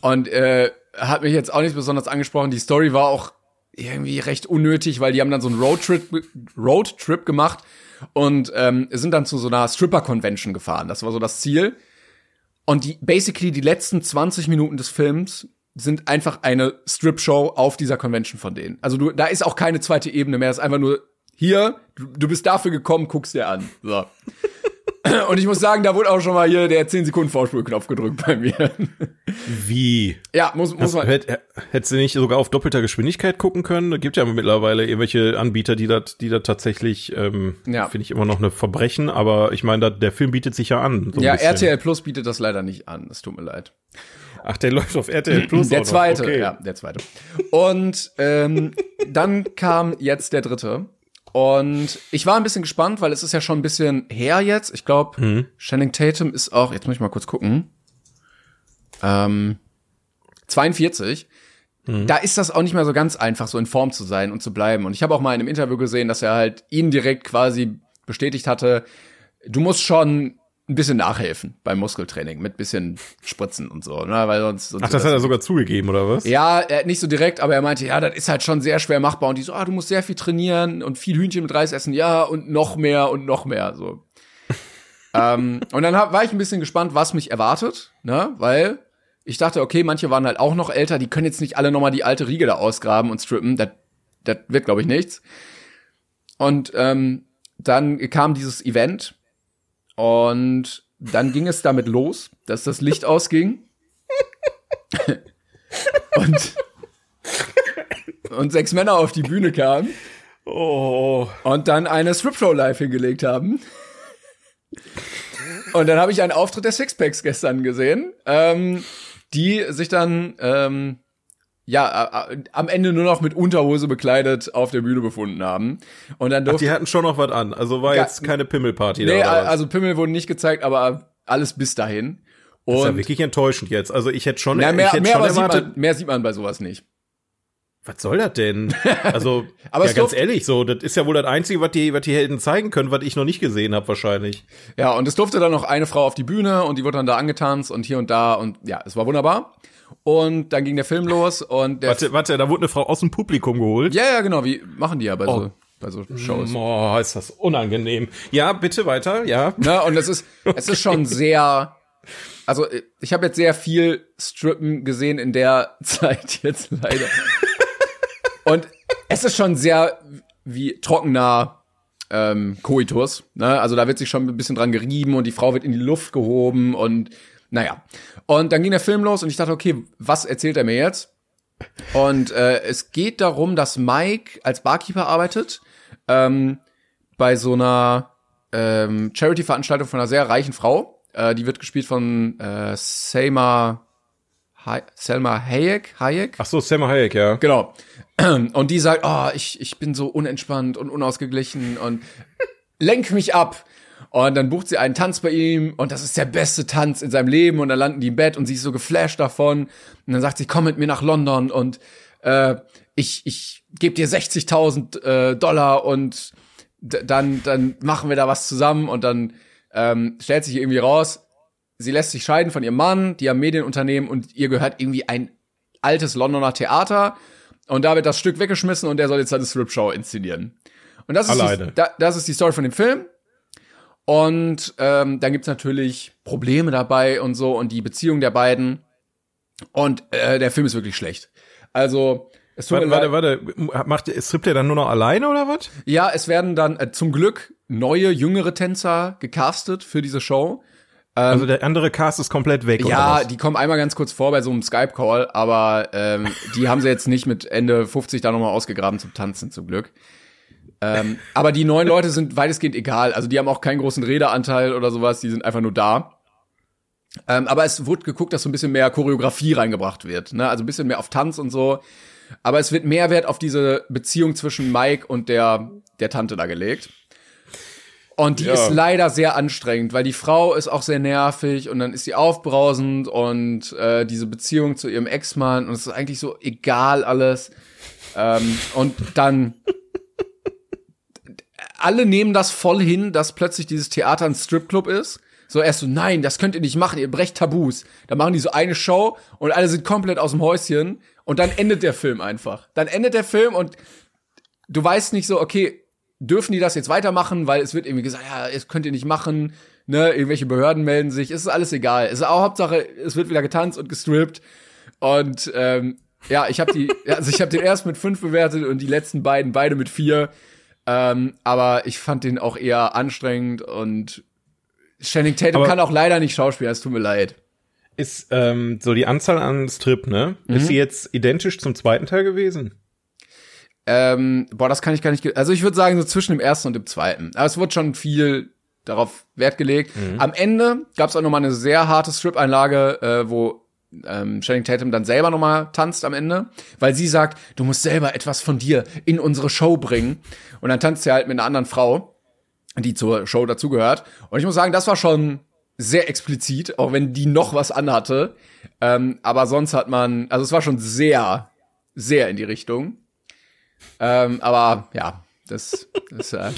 und äh, hat mich jetzt auch nicht besonders angesprochen. Die Story war auch irgendwie recht unnötig, weil die haben dann so einen Roadtrip Roadtrip gemacht und ähm, sind dann zu so einer Stripper-Convention gefahren. Das war so das Ziel. Und die basically die letzten 20 Minuten des Films sind einfach eine Strip-Show auf dieser Convention von denen. Also du, da ist auch keine zweite Ebene mehr. Das ist einfach nur hier, du, du bist dafür gekommen, guckst dir an. So. Und ich muss sagen, da wurde auch schon mal hier der 10 Sekunden Vorspulknopf gedrückt bei mir. Wie? Ja, muss, muss man. Hätt, hättest du nicht sogar auf doppelter Geschwindigkeit gucken können? Da gibt ja mittlerweile irgendwelche Anbieter, die das, die das tatsächlich, ähm, Ja. finde ich immer noch eine Verbrechen, aber ich meine, der Film bietet sich ja an. So Ja, bisschen. RTL Plus bietet das leider nicht an. Es tut mir leid. Ach, der läuft auf RTL Plus. Der zweite, Okay. ja, der zweite. Und ähm, dann kam jetzt der dritte. Und ich war ein bisschen gespannt, weil es ist ja schon ein bisschen her jetzt. Ich glaube, Mhm. Channing Tatum ist auch, jetzt muss ich mal kurz gucken. Ähm, 42. Mhm. Da ist das auch nicht mehr so ganz einfach, so in Form zu sein und zu bleiben. Und ich habe auch mal in einem Interview gesehen, dass er halt ihn direkt quasi bestätigt hatte, du musst schon ein bisschen nachhelfen beim Muskeltraining mit bisschen Spritzen und so, ne? Weil sonst, sonst Ach, das hat er sogar zugegeben, oder was? ja, er, nicht so direkt, aber er meinte, ja, das ist halt schon sehr schwer machbar. Und die so, ah, du musst sehr viel trainieren und viel Hühnchen mit Reis essen, ja, und noch mehr und noch mehr, so. ähm, und dann hab, war ich ein bisschen gespannt, was mich erwartet, ne, weil ich dachte, okay, manche waren halt auch noch älter, die können jetzt nicht alle nochmal die alte Riege da ausgraben und strippen, das das wird, glaube ich, nichts. Und ähm, dann kam dieses Event und dann ging es damit los, dass das Licht ausging. und, und sechs Männer auf die Bühne kamen Oh. und dann eine Strip-Show live hingelegt haben. Und dann habe ich einen Auftritt der Sixpacks gestern gesehen, ähm, die sich dann ähm, ja am Ende nur noch mit Unterhose bekleidet auf der Bühne befunden haben. Und dann durfte Die hatten schon noch was an. Also war jetzt keine Pimmelparty nee, da. was? also Pimmel wurden nicht gezeigt, aber alles bis dahin. das ist ja Und wirklich enttäuschend jetzt. Also ich hätte schon, na, ich mehr, hätte mehr, schon aber sieht erwartet, man, mehr sieht man bei sowas nicht. was soll das denn? Also, Aber ja, ganz ehrlich, so, das ist ja wohl das Einzige, was die, was die Helden zeigen können, was ich noch nicht gesehen habe, wahrscheinlich. Ja, und es durfte dann noch eine Frau auf die Bühne und die wurde dann da angetanzt und hier und da und ja, es war wunderbar. Und dann ging der Film los und der Warte, warte, da wurde eine Frau aus dem Publikum geholt. Ja, ja, genau, wie machen die ja bei Oh. so bei so Shows. Oh, ist das unangenehm. Ja, bitte weiter, ja. Ne? Und es ist es ist schon sehr also ich habe jetzt sehr viel Strippen gesehen in der Zeit jetzt leider. Und es ist schon sehr wie trockener ähm, Koitus. Ne? Also da wird sich schon ein bisschen dran gerieben und die Frau wird in die Luft gehoben und naja. Und dann ging der Film los und ich dachte, okay, was erzählt er mir jetzt? Und äh, es geht darum, dass Mike als Barkeeper arbeitet ähm, bei so einer ähm, Charity-Veranstaltung von einer sehr reichen Frau. Äh, die wird gespielt von äh, Selma, Hay Selma Hayek. Hayek? Ach so, Sam Hayek, ja. Genau. Und die sagt, oh, ich, ich bin so unentspannt und unausgeglichen und lenk mich ab. Und dann bucht sie einen Tanz bei ihm und das ist der beste Tanz in seinem Leben und dann landen die im Bett und sie ist so geflasht davon. Und dann sagt sie, komm mit mir nach London und äh, ich, ich gebe dir 60.000 äh, Dollar und dann, dann machen wir da was zusammen und dann ähm, stellt sich irgendwie raus, sie lässt sich scheiden von ihrem Mann, die haben Medienunternehmen und ihr gehört irgendwie ein altes Londoner Theater und da wird das Stück weggeschmissen und der soll jetzt eine Strip-Show inszenieren. Und das ist, die, Alleine. da, das ist die Story von dem Film. Und ähm, dann gibt's natürlich Probleme dabei und so und die Beziehung der beiden. Und äh, der Film ist wirklich schlecht. Also, es tut Warte, warte, warte. Macht, strippt er dann nur noch alleine oder was? Ja, es werden dann äh, zum Glück neue, jüngere Tänzer gecastet für diese Show. Also der andere Cast ist komplett weg, oder Ja, die kommen einmal ganz kurz vor bei so einem Skype-Call, aber ähm, die haben sie jetzt nicht mit Ende 50 da nochmal ausgegraben zum Tanzen, zum Glück. Ähm, aber die neuen Leute sind weitestgehend egal. Also die haben auch keinen großen Redeanteil oder sowas, die sind einfach nur da. Ähm, aber es wurde geguckt, dass so ein bisschen mehr Choreografie reingebracht wird. Ne? Also ein bisschen mehr auf Tanz und so. Aber es wird mehr Wert auf diese Beziehung zwischen Mike und der, der Tante da gelegt. Und die Ja. ist leider sehr anstrengend, weil die Frau ist auch sehr nervig und dann ist sie aufbrausend und äh, diese Beziehung zu ihrem Ex-Mann und es ist eigentlich so egal alles. Ähm, und dann alle nehmen das voll hin, dass plötzlich dieses Theater ein Stripclub ist. So erst so, nein, das könnt ihr nicht machen, ihr brecht Tabus. Dann machen die so eine Show und alle sind komplett aus dem Häuschen und dann endet der Film einfach. Dann endet der Film und du weißt nicht so, okay, dürfen die das jetzt weitermachen, weil es wird irgendwie gesagt, ja, das könnt ihr nicht machen, ne, irgendwelche Behörden melden sich, es ist alles egal. Es ist auch Hauptsache, es wird wieder getanzt und gestrippt und ähm, ja, ich habe die, also ich habe den erst mit fünf bewertet und die letzten beiden beide mit vier. Ähm, aber ich fand den auch eher anstrengend und Channing Tatum Aber- kann auch leider nicht schauspielen, es tut mir leid. Ist ähm, so die Anzahl an Strip, ne? Mhm. Ist sie jetzt identisch zum zweiten Teil gewesen? Ähm, boah, das kann ich gar nicht. Also ich würde sagen, so zwischen dem ersten und dem zweiten. Aber es wurde schon viel darauf Wert gelegt. Am Ende gab es auch noch mal eine sehr harte Strip-Einlage, äh, wo ähm, Channing Tatum dann selber nochmal tanzt am Ende, weil sie sagt, du musst selber etwas von dir in unsere Show bringen. Und dann tanzt sie halt mit einer anderen Frau, die zur Show dazugehört. Und ich muss sagen, das war schon sehr explizit, auch wenn die noch was anhatte. Ähm, aber sonst hat man, also es war schon sehr, sehr in die Richtung. Ähm, aber ja, das, das äh,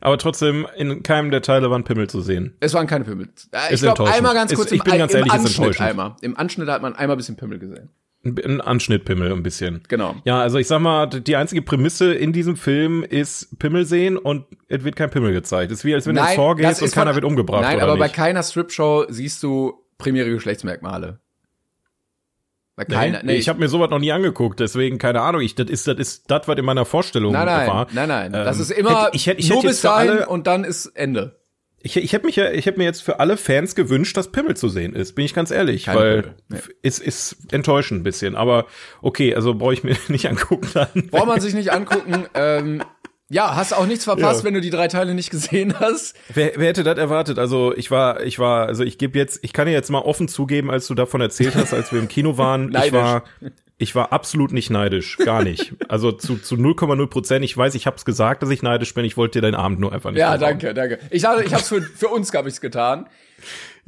Aber trotzdem, in keinem der Teile waren Pimmel zu sehen. es waren keine Pimmel. Ist ich glaube, einmal ganz kurz Ist- ich bin im, ganz im ehrlich, ist Anschnitt enttäuschend. einmal. Im Anschnitt hat man einmal ein bisschen Pimmel gesehen. Ein- Anschnittpimmel ein bisschen. Genau. Ja, also ich sag mal, die einzige Prämisse in diesem Film ist Pimmel sehen und es wird kein Pimmel gezeigt. Es ist wie, als wenn du ins Tor das gehst und ist von- keiner wird umgebracht Nein, aber bei nicht. keiner Strip-Show siehst du primäre Geschlechtsmerkmale. Bei keiner. Nee, ich habe mir sowas noch nie angeguckt, deswegen keine Ahnung. Ich, das ist das ist das, was in meiner Vorstellung nein, nein, war. nein, nein. das Ähm, ist immer hätte- ich hätte- ich nur hätte bis dahin alle- und dann ist Ende. Ich, ich hätte mich ja, ich hätte mir jetzt für alle Fans gewünscht, dass Pimmel zu sehen ist, bin ich ganz ehrlich, Kein weil Pimmel, nee. es ist enttäuschend ein bisschen. Aber okay, also brauche ich mir nicht angucken dann. Braucht man sich nicht angucken. ähm, ja, hast auch nichts verpasst, Ja. wenn du die drei Teile nicht gesehen hast. Wer, wer hätte das erwartet? Also ich war, ich war, also ich gebe jetzt, ich kann dir jetzt mal offen zugeben, als du davon erzählt hast, als wir im Kino waren, ich war, ich war absolut nicht neidisch, gar nicht. Also zu zu 0,0 Prozent. Ich weiß, ich habe es gesagt, dass ich neidisch bin. Ich wollte dir deinen Abend nur einfach nicht. Ja, versauen. danke, danke. Ich ich hab's für, für uns, hab ich's getan.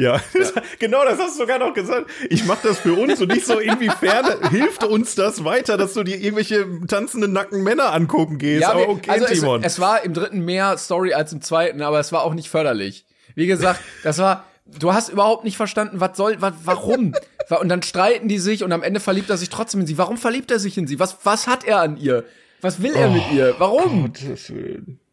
Ja, genau, das hast du sogar noch gesagt. Ich mache das für uns und nicht so inwiefern hilft uns das weiter, dass du dir irgendwelche tanzenden nacken Männer angucken gehst. Ja, aber okay, also Timon. es, es war im dritten mehr Story als im zweiten, aber es war auch nicht förderlich. Wie gesagt, das war, du hast überhaupt nicht verstanden, was soll, was, warum? Und dann streiten die sich und am Ende verliebt er sich trotzdem in sie. Warum verliebt er sich in sie? Was, was hat er an ihr? Was will er mit Oh, ihr? Warum?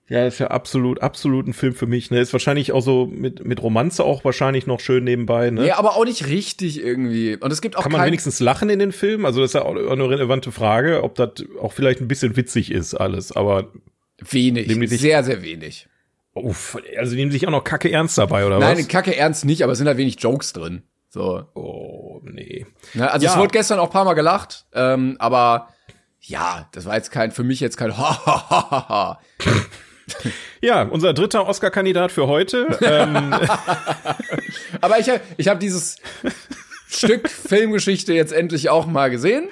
Ja, ist ja absolut, absolut ein Film für mich. Ne, ist wahrscheinlich auch so mit mit Romanze auch wahrscheinlich noch schön nebenbei. Ne? Nee, aber auch nicht richtig irgendwie. Und es gibt auch Kann man wenigstens lachen in den Filmen? Also das ist ja auch eine relevante Frage, ob das auch vielleicht ein bisschen witzig ist alles. Aber wenig. Sich- Sehr, sehr wenig. uff, also nehmen sich auch noch Kacke ernst dabei oder Nein, was? Kacke ernst nicht, aber es sind halt wenig Jokes drin. So. Oh nee. Ne? Also Ja. es wurde gestern auch ein paar Mal gelacht, ähm, aber ja, das war jetzt kein, für mich jetzt kein ha ha ha ha ha. Ja, unser dritter Oscar-Kandidat für heute. ähm, Aber ich, ich habe dieses Stück Filmgeschichte jetzt endlich auch mal gesehen.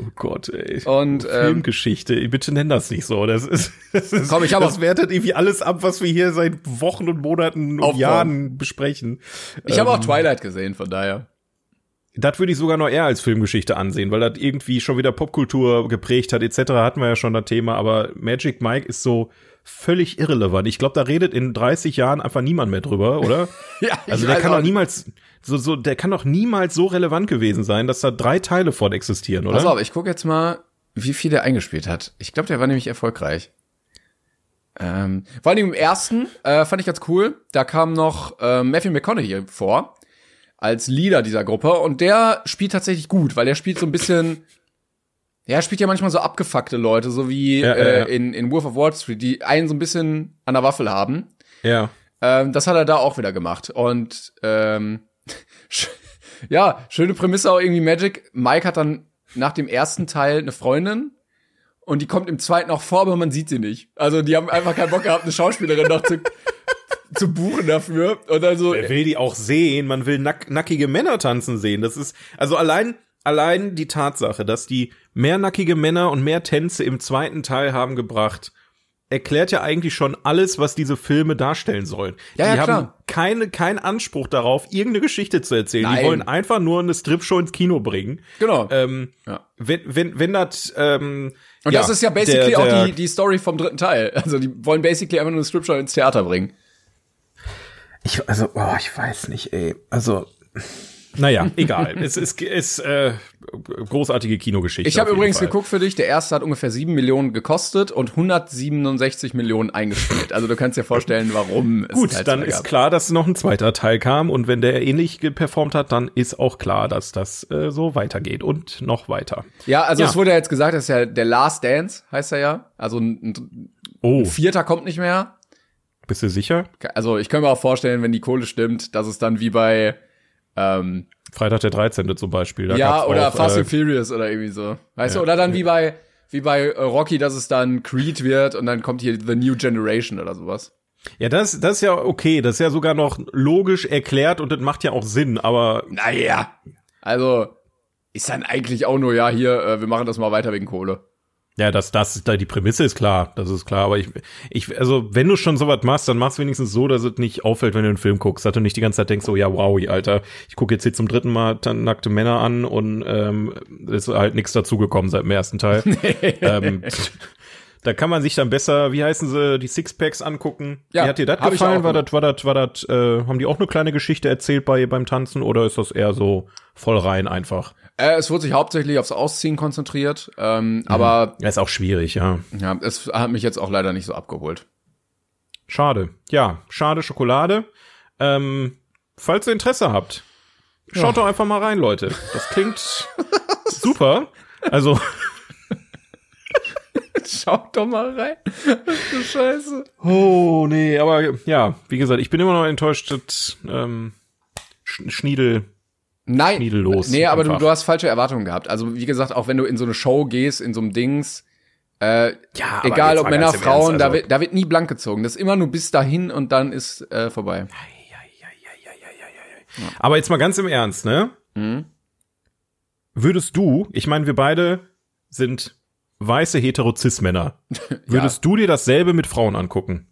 Oh Gott, ey. Und, ähm, Filmgeschichte, bitte nenn das nicht so. Das ist, das ist, Komm, ich hab das wertet irgendwie alles ab, was wir hier seit Wochen und Monaten und. Jahren besprechen. Ich habe auch Twilight gesehen, von daher. Das würde ich sogar noch eher als Filmgeschichte ansehen, weil das irgendwie schon wieder Popkultur geprägt hat, etc. hatten wir ja schon das Thema, aber Magic Mike ist so völlig irrelevant. Ich glaube, da redet in 30 Jahren einfach niemand mehr drüber, oder? Ja, Also der kann doch niemals, so, so, der kann doch niemals so relevant gewesen sein, dass da drei Teile von existieren, oder? Pass auf, ich gucke jetzt mal, wie viel der eingespielt hat. Ich glaube, der war nämlich erfolgreich. Ähm, vor allem im ersten äh, fand ich ganz cool. Da kam noch äh, Matthew McConaughey vor als Leader dieser Gruppe und der spielt tatsächlich gut, weil er spielt so ein bisschen. Ja, er spielt ja manchmal so abgefuckte Leute, so wie Ja, äh, ja. in, in Wolf of Wall Street, die einen so ein bisschen an der Waffel haben. Ja. Ähm, das hat er da auch wieder gemacht. Und ähm, ja, schöne Prämisse auch irgendwie Magic. Mike hat dann nach dem ersten Teil eine Freundin und die kommt im zweiten auch vor, aber man sieht sie nicht. Also die haben einfach keinen Bock gehabt, eine Schauspielerin noch zu, zu buchen dafür. Und dann so, Wer will die auch sehen? Man will nack nackige Männer tanzen sehen. Das ist, also allein, allein die Tatsache, dass die mehr nackige Männer und mehr Tänze im zweiten Teil haben gebracht, erklärt ja eigentlich schon alles, was diese Filme darstellen sollen. Ja, ja, die haben klar. keine, keinen Anspruch darauf, irgendeine Geschichte zu erzählen. Nein. Die wollen einfach nur eine Stripshow ins Kino bringen. genau. Ähm, Ja. Wenn, wenn, wenn das, ähm, und das ist ja basically der, der, auch die, die Story vom dritten Teil. Also die wollen basically einfach nur eine Stripshow ins Theater bringen. Ich, also, oh, ich weiß nicht, ey. Also, naja, egal. es ist, ist äh, großartige Kinogeschichte. Ich habe übrigens Fall. geguckt für dich, der erste hat ungefähr 7 Millionen gekostet und 167 Millionen eingespielt. Also du kannst dir vorstellen, warum es Gut, Teil dann ist klar, dass noch ein zweiter Teil kam und wenn der ähnlich performt hat, dann ist auch klar, dass das äh, so weitergeht und noch weiter. Ja, also Ja. es wurde ja jetzt gesagt, das ist ja der Last Dance, heißt er ja. Also ein, ein Oh, vierter kommt nicht mehr. bist du sicher? Also ich kann mir auch vorstellen, wenn die Kohle stimmt, dass es dann wie bei ähm, Freitag der 13. zum Beispiel. Ja oder auch, Fast äh, and Furious oder irgendwie so. Weißt ja, du? Oder dann wie bei wie bei äh, Rocky, dass es dann Creed wird und dann kommt hier The New Generation oder sowas. Ja, das, das ist ja okay. Das ist ja sogar noch logisch erklärt und das macht ja auch Sinn. Aber Naja. Also ist dann eigentlich auch nur, ja, hier, äh, wir machen das mal weiter wegen Kohle. Ja, das, das, da die Prämisse ist klar, das ist klar. Aber ich, ich, also wenn du schon sowas machst, dann mach's wenigstens so, dass es nicht auffällt, wenn du einen Film guckst, dass du nicht die ganze Zeit denkst, so ja, wow, Alter, ich gucke jetzt hier zum dritten Mal nackte Männer an und ähm, ist halt nichts dazugekommen seit dem ersten Teil. ähm, da kann man sich dann besser, wie heißen sie, die Sixpacks angucken. Ja, wie hat dir das gefallen? War das, war das, war das, äh, haben die auch eine kleine Geschichte erzählt bei beim Tanzen oder ist das eher so voll rein einfach? Äh, es wurde sich hauptsächlich aufs Ausziehen konzentriert, ähm, aber Ja, ist auch schwierig, ja. ja, es hat mich jetzt auch leider nicht so abgeholt. Schade. Ja, schade Schokolade. Ähm, falls ihr Interesse habt, schaut doch einfach mal rein, Leute. Das klingt super. Also, Schaut doch mal rein. du Scheiße. oh nee, aber ja, wie gesagt, ich bin immer noch enttäuscht, dass ähm, Sch Schniedel Nein, Schniedellos nee, aber du, du hast falsche Erwartungen gehabt. Also wie gesagt, auch wenn du in so eine Show gehst, in so einem Dings, äh, Ja, egal ob Männer, Frauen, Ernst, da, also- wird, da wird nie blank gezogen. Das ist immer nur bis dahin und dann ist äh, vorbei. Aber jetzt mal ganz im Ernst, ne? Mhm. Würdest du, ich meine, wir beide sind weiße Heterozis-Männer, würdest du dir dasselbe mit Frauen angucken?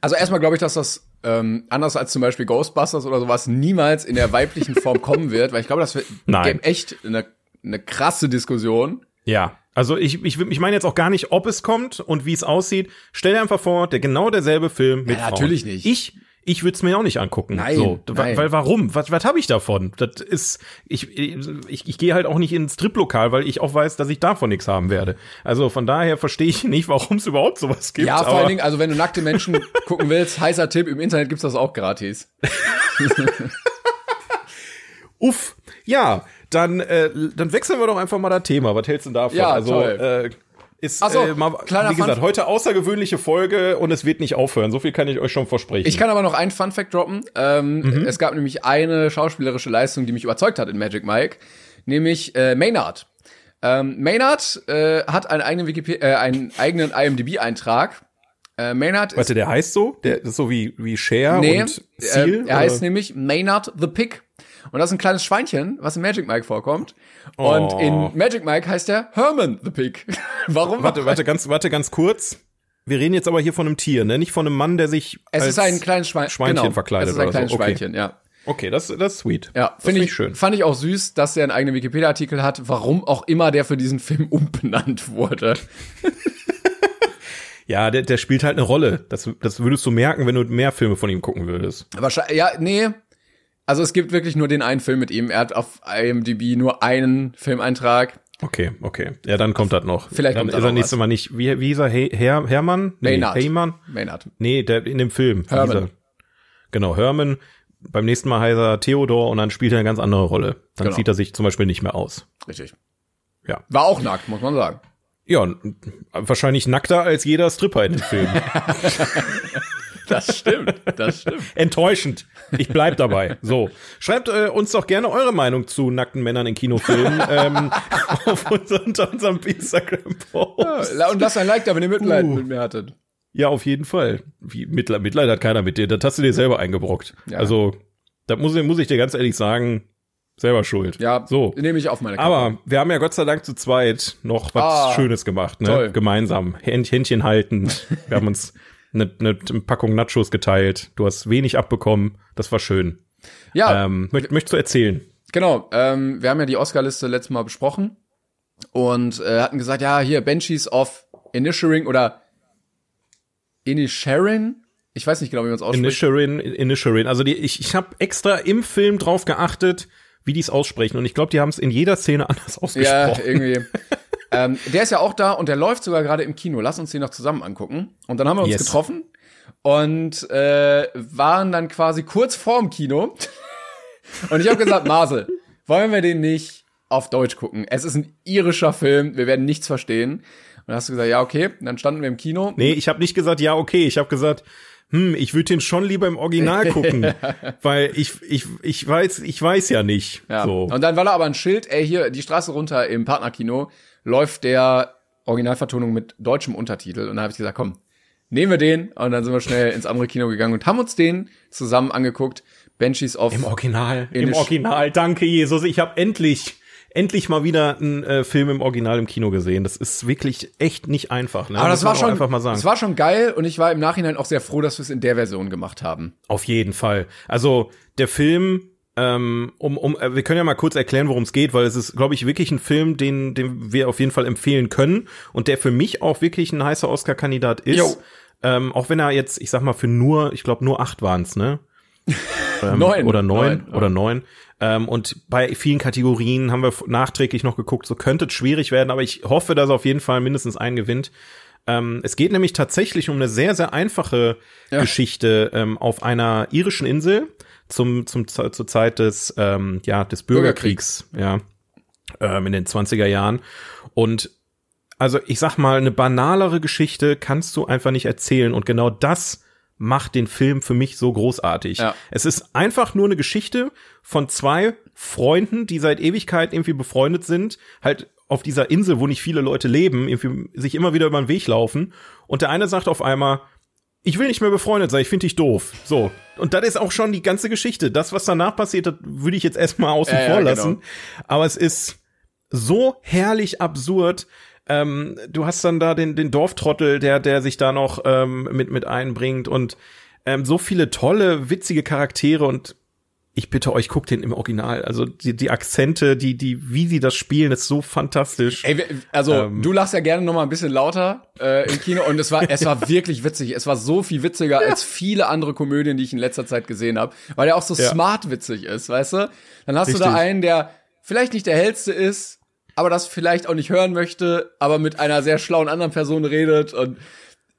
Also erstmal glaube ich, dass das ähm, anders als zum Beispiel Ghostbusters oder sowas niemals in der weiblichen Form kommen wird, weil ich glaube, das wird Nein. echt eine, eine krasse Diskussion. Ja, also ich, ich, ich meine jetzt auch gar nicht, ob es kommt und wie es aussieht. Stell dir einfach vor, der genau derselbe Film mit Ja, Frauen. natürlich nicht. Ich, ich würde es mir auch nicht angucken. Nein, so, nein. weil warum? Was, was habe ich davon? Das ist, ich, ich, ich gehe halt auch nicht ins Striplokal, weil ich auch weiß, dass ich davon nichts haben werde. Also von daher verstehe ich nicht, warum es überhaupt sowas gibt. Ja, vor allen Dingen, also wenn du nackte Menschen gucken willst, heißer Tipp, im Internet gibt's das auch gratis. Uff, ja, dann, äh, dann wechseln wir doch einfach mal das Thema. Was hältst du denn davon? Ja, also, toll. Äh, ist, Ach so, äh, mal, kleiner wie gesagt, Fun- heute außergewöhnliche Folge und es wird nicht aufhören. So viel kann ich euch schon versprechen. Ich kann aber noch einen Fun Fact droppen. Ähm, Mhm. Es gab nämlich eine schauspielerische Leistung, die mich überzeugt hat in Magic Mike, nämlich äh, Maynard. Ähm, Maynard äh, hat einen eigenen, Wikipedia, äh, einen eigenen IMDb-Eintrag. Äh, Maynard ist Warte, der heißt so? Der ist so wie, wie Cher Nee, und Seal? äh, er heißt nämlich Maynard the Pig. Und das ist ein kleines Schweinchen, was in Magic Mike vorkommt. Und Oh. in Magic Mike heißt er Herman the Pig. Warum? Warte, warte, ganz, warte, ganz kurz. Wir reden jetzt aber hier von einem Tier, ne? Nicht von einem Mann, der sich Es als ist ein kleines Schwein Schweinchen genau, verkleidet Es ist ein oder so. kleines Okay. Schweinchen, ja. Okay, das, das ist sweet. Ja, finde find ich schön. Fand ich auch süß, dass er einen eigenen Wikipedia-Artikel hat, warum auch immer der für diesen Film umbenannt wurde. Ja, der, der spielt halt eine Rolle. Das, das würdest du merken, wenn du mehr Filme von ihm gucken würdest. Wahrscheinlich, ja, nee. Also es gibt wirklich nur den einen Film mit ihm. Er hat auf IMDb nur einen Filmeintrag. Okay, okay. Ja, dann kommt das noch. Vielleicht dann kommt ist er nächstes. Mal nicht. Wie, wie hieß er? Hey, Herr, Hermann? Nee, Maynard. Heymann? Maynard. Nee, der in dem Film. Herman. er? Genau, Herman. Beim nächsten Mal heißt er Theodor und dann spielt er eine ganz andere Rolle. Dann Genau. zieht er sich zum Beispiel nicht mehr aus. Richtig. Ja. War auch nackt, muss man sagen. Ja, wahrscheinlich nackter als jeder Stripper in dem Film. Das stimmt, das stimmt. Enttäuschend. Ich bleib dabei. So. Schreibt äh, uns doch gerne eure Meinung zu nackten Männern in Kinofilmen ähm, auf unser, unter unserem Instagram-Post. Ja, und lasst ein Like da, wenn ihr Mitleid Uh. mit mir hattet. Ja, auf jeden Fall. Wie, Mitleid, Mitleid hat keiner mit dir. Das hast du dir selber eingebrockt. Ja. Also, da muss, ich- muss ich dir ganz ehrlich sagen, selber schuld. Ja, So. nehme ich auf meine Kappe. Aber wir haben ja Gott sei Dank zu zweit noch was Ah, Schönes gemacht, ne? toll. Gemeinsam. Händ, Händchen haltend. Wir haben uns eine, eine Packung Nachos geteilt. Du hast wenig abbekommen. Das war schön. ja, Ähm, möcht, möchtest du erzählen? Genau, ähm, wir haben ja die Oscar-Liste letztes Mal besprochen und äh, hatten gesagt, ja, hier Banshees of Inisherin oder Inisherin? Ich weiß nicht genau, wie man es ausspricht. Inisherin, Inisherin. Also die, ich, ich habe extra im Film drauf geachtet, wie die es aussprechen. Und ich glaube, die haben es in jeder Szene anders ja, ausgesprochen. irgendwie. ähm, der ist ja auch da und der läuft sogar gerade im Kino. Lass uns den noch zusammen angucken. Und dann haben wir uns Yes. getroffen und äh, waren dann quasi kurz vorm Kino. und ich habe gesagt, Marcel, wollen wir den nicht auf Deutsch gucken? Es ist ein irischer Film, wir werden nichts verstehen. Und dann hast du gesagt, ja, okay. Und dann standen wir im Kino. Nee, ich habe nicht gesagt, ja, okay. Ich habe gesagt, hm, ich würde den schon lieber im Original gucken, weil ich, ich, ich weiß, ich weiß ja nicht. Ja. So. Und dann war da aber ein Schild, ey, hier die Straße runter im Partnerkino läuft der Originalvertonung mit deutschem Untertitel. Und dann habe ich gesagt, komm, nehmen wir den. Und dann sind wir schnell ins andere Kino gegangen und haben uns den zusammen angeguckt. Banshees of Im Original, im Indisch. Original. Danke, Jesus. Ich habe endlich, endlich mal wieder einen äh, Film im Original im Kino gesehen. Das ist wirklich echt nicht einfach. Ne? Aber das Muss war schon, einfach mal sagen. das war schon geil und ich war im Nachhinein auch sehr froh, dass wir es in der Version gemacht haben. Auf jeden Fall. Also der Film, ähm, um, um, äh, wir können ja mal kurz erklären, worum es geht, weil es ist, glaube ich, wirklich ein Film, den, den wir auf jeden Fall empfehlen können und der für mich auch wirklich ein heißer Oscar-Kandidat ist. Jo. Ähm, auch wenn er jetzt, ich sag mal, für nur, ich glaube, nur acht waren's, ne? ähm, Neun. oder neun, Neun, oder neun. Ähm, und bei vielen Kategorien haben wir nachträglich noch geguckt, so könnte es schwierig werden, aber ich hoffe, dass er auf jeden Fall mindestens einen gewinnt. Ähm, es geht nämlich tatsächlich um eine sehr, sehr einfache Ja. Geschichte ähm, auf einer irischen Insel zum, zum, zur Zeit des, ähm, ja, des Bürgerkriegs, ja, ähm, in den 20er Jahren. Und also ich sag mal, eine banalere Geschichte kannst du einfach nicht erzählen. Und genau das macht den Film für mich so großartig. Ja. Es ist einfach nur eine Geschichte von zwei Freunden, die seit Ewigkeit irgendwie befreundet sind, halt auf dieser Insel, wo nicht viele Leute leben, irgendwie sich immer wieder über den Weg laufen. Und der eine sagt auf einmal, ich will nicht mehr befreundet sein, ich finde dich doof. So. Und das ist auch schon die ganze Geschichte. Das, was danach passiert, das würde ich jetzt erstmal außen Ja, ja, vor genau. lassen. Aber es ist so herrlich absurd. Ähm, du hast dann da den, den Dorftrottel, der, der sich da noch ähm, mit, mit einbringt und ähm, so viele tolle, witzige Charaktere und ich bitte euch, guckt den im Original. Also die, die Akzente, die, die, wie sie das spielen, ist so fantastisch. Ey, also Ähm. du lachst ja gerne noch mal ein bisschen lauter äh, im Kino und es war es war wirklich witzig. Es war so viel witziger als viele andere Komödien, die ich in letzter Zeit gesehen habe, weil er auch so Ja. smart witzig ist, weißt du? Dann hast du Richtig. da einen, der vielleicht nicht der hellste ist, aber das vielleicht auch nicht hören möchte, aber mit einer sehr schlauen anderen Person redet und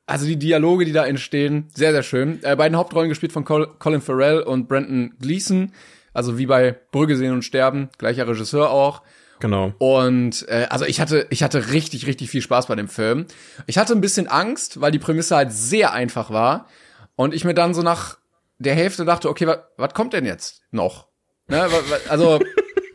also die Dialoge, die da entstehen, sehr, sehr schön. Äh, beiden Hauptrollen gespielt von Col Colin Farrell und Brandon Gleason. Also wie bei Brügge sehen und sterben, gleicher Regisseur auch. Genau. Und äh, also ich hatte, ich hatte richtig, richtig viel Spaß bei dem Film. Ich hatte ein bisschen Angst, weil die Prämisse halt sehr einfach war. Und ich mir dann so nach der Hälfte dachte, okay, was kommt denn jetzt noch? Ne, also,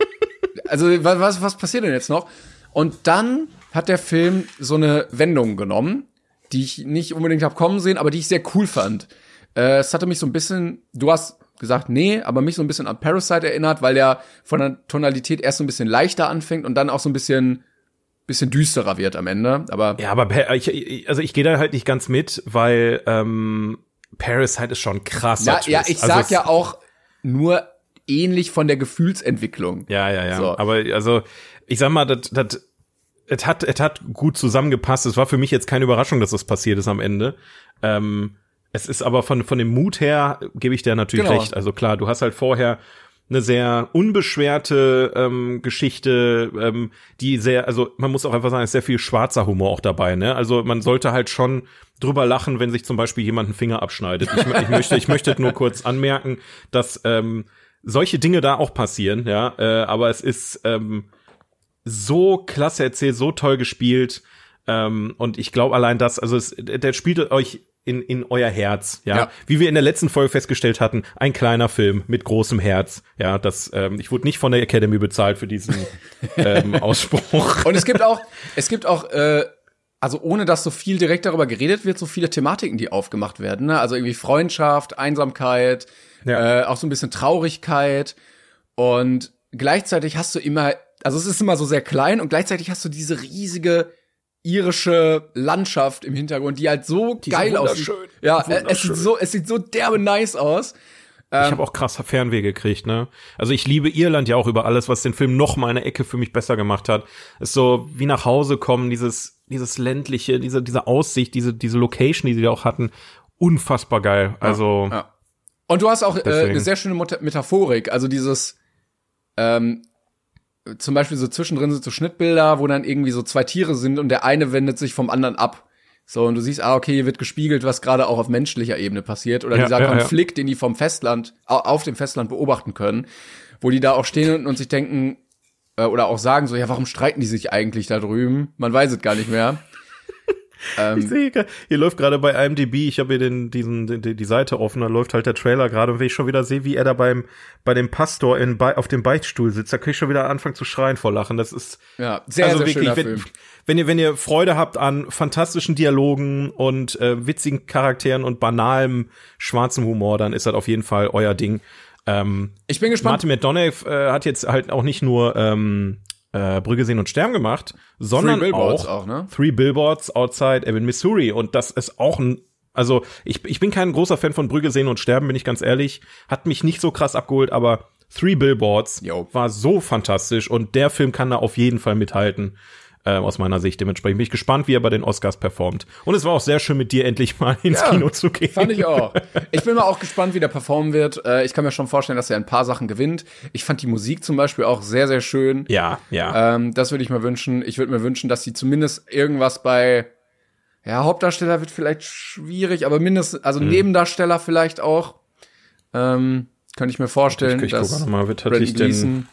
also wa- was, was passiert denn jetzt noch? Und dann hat der Film so eine Wendung genommen, die ich nicht unbedingt habe kommen sehen, aber die ich sehr cool fand. Äh, es hatte mich so ein bisschen, du hast gesagt, nee, aber mich so ein bisschen an Parasite erinnert, weil der von der Tonalität erst so ein bisschen leichter anfängt und dann auch so ein bisschen, bisschen düsterer wird am Ende. Aber Ja, aber ich, also ich gehe da halt nicht ganz mit, weil ähm, Parasite ist schon krass. ja, ja, ich sag ja auch nur ähnlich von der Gefühlsentwicklung. Ja, ja, ja. So. Aber also, ich sag mal, das, das, es hat, es hat gut zusammengepasst. Es war für mich jetzt keine Überraschung, dass das passiert ist am Ende. Ähm, es ist aber von, von dem Mut her, gebe ich dir natürlich Genau. recht. Also klar, du hast halt vorher eine sehr unbeschwerte ähm, Geschichte, ähm, die sehr, also man muss auch einfach sagen, es ist sehr viel schwarzer Humor auch dabei, ne? Also man sollte halt schon drüber lachen, wenn sich zum Beispiel jemand einen Finger abschneidet. Ich, ich möchte, ich möchte nur kurz anmerken, dass ähm, solche Dinge da auch passieren, ja, äh, aber es ist ähm, so klasse erzählt, so toll gespielt. Ähm, und ich glaube allein das, also es, der spielt euch in, in euer Herz, ja? Ja. Wie wir in der letzten Folge festgestellt hatten, ein kleiner Film mit großem Herz. Ja, das, ähm, ich wurde nicht von der Academy bezahlt für diesen ähm, Ausspruch. Und es gibt auch, es gibt auch, äh, also ohne dass so viel direkt darüber geredet wird, so viele Thematiken, die aufgemacht werden. Ne? Also irgendwie Freundschaft, Einsamkeit, Ja. äh, auch so ein bisschen Traurigkeit. Und gleichzeitig hast du immer, also es ist immer so sehr klein und gleichzeitig hast du diese riesige irische Landschaft im Hintergrund, die halt so ist geil aussieht. Ja, es sieht so, es sieht so derbe nice aus. ich habe auch krass Fernweh gekriegt, ne? Also ich liebe Irland ja auch über alles, was den Film noch mal eine Ecke für mich besser gemacht hat. Ist so wie nach Hause kommen, dieses dieses ländliche, diese diese Aussicht, diese diese Location, die sie da auch hatten, unfassbar geil. Also Ja. Und du hast auch äh, eine sehr schöne Meta- Metaphorik, also dieses ähm, zum Beispiel so zwischendrin sind so Schnittbilder, wo dann irgendwie so zwei Tiere sind und der eine wendet sich vom anderen ab. So, und du siehst, ah, okay, hier wird gespiegelt, was gerade auch auf menschlicher Ebene passiert. Oder Ja, dieser ja, ja. Konflikt, den die vom Festland, au- auf dem Festland beobachten können, wo die da auch stehen und, und sich denken, äh, oder auch sagen so, ja, warum streiten die sich eigentlich da drüben? Man weiß es gar nicht mehr. Ich sehe, hier läuft gerade bei IMDb, ich habe hier den, diesen, die, die Seite offen, da läuft halt der Trailer gerade und wenn ich schon wieder sehe, wie er da beim, bei dem Pastor in, bei, auf dem Beichtstuhl sitzt, da kann ich schon wieder anfangen zu schreien vor Lachen. Das ist, Ja, sehr, also sehr wirklich, wenn, wenn ihr, wenn ihr Freude habt an fantastischen Dialogen und äh, witzigen Charakteren und banalem schwarzem Humor, dann ist das auf jeden Fall euer Ding. Ähm, Ich bin gespannt. Martin McDonough äh, hat jetzt halt auch nicht nur ähm, äh, Brügge sehen und sterben gemacht, sondern Three Billboards auch, auch, ne? Three Billboards Outside Ebbing, Missouri. Und das ist auch ein, also ich, ich bin kein großer Fan von Brügge sehen und sterben, bin ich ganz ehrlich. Hat mich nicht so krass abgeholt, aber Three Billboards Jo. war so fantastisch und der Film kann da auf jeden Fall mithalten. Äh, aus meiner Sicht. Dementsprechend bin ich gespannt, wie er bei den Oscars performt. Und es war auch sehr schön, mit dir endlich mal ins Ja, Kino zu gehen. Fand ich auch. Ich bin mal auch gespannt, wie der performen wird. Äh, Ich kann mir schon vorstellen, dass er ein paar Sachen gewinnt. Ich fand die Musik zum Beispiel auch sehr, sehr schön. Ja, ja. Ähm, das würde ich mir wünschen. Ich würde mir wünschen, dass sie zumindest irgendwas bei, ja, Hauptdarsteller wird vielleicht schwierig, aber mindestens, also Mhm. Nebendarsteller vielleicht auch. Ähm, könnte ich mir vorstellen, Ich- ich guck dass noch mal, wird Brendan tatsächlich denn-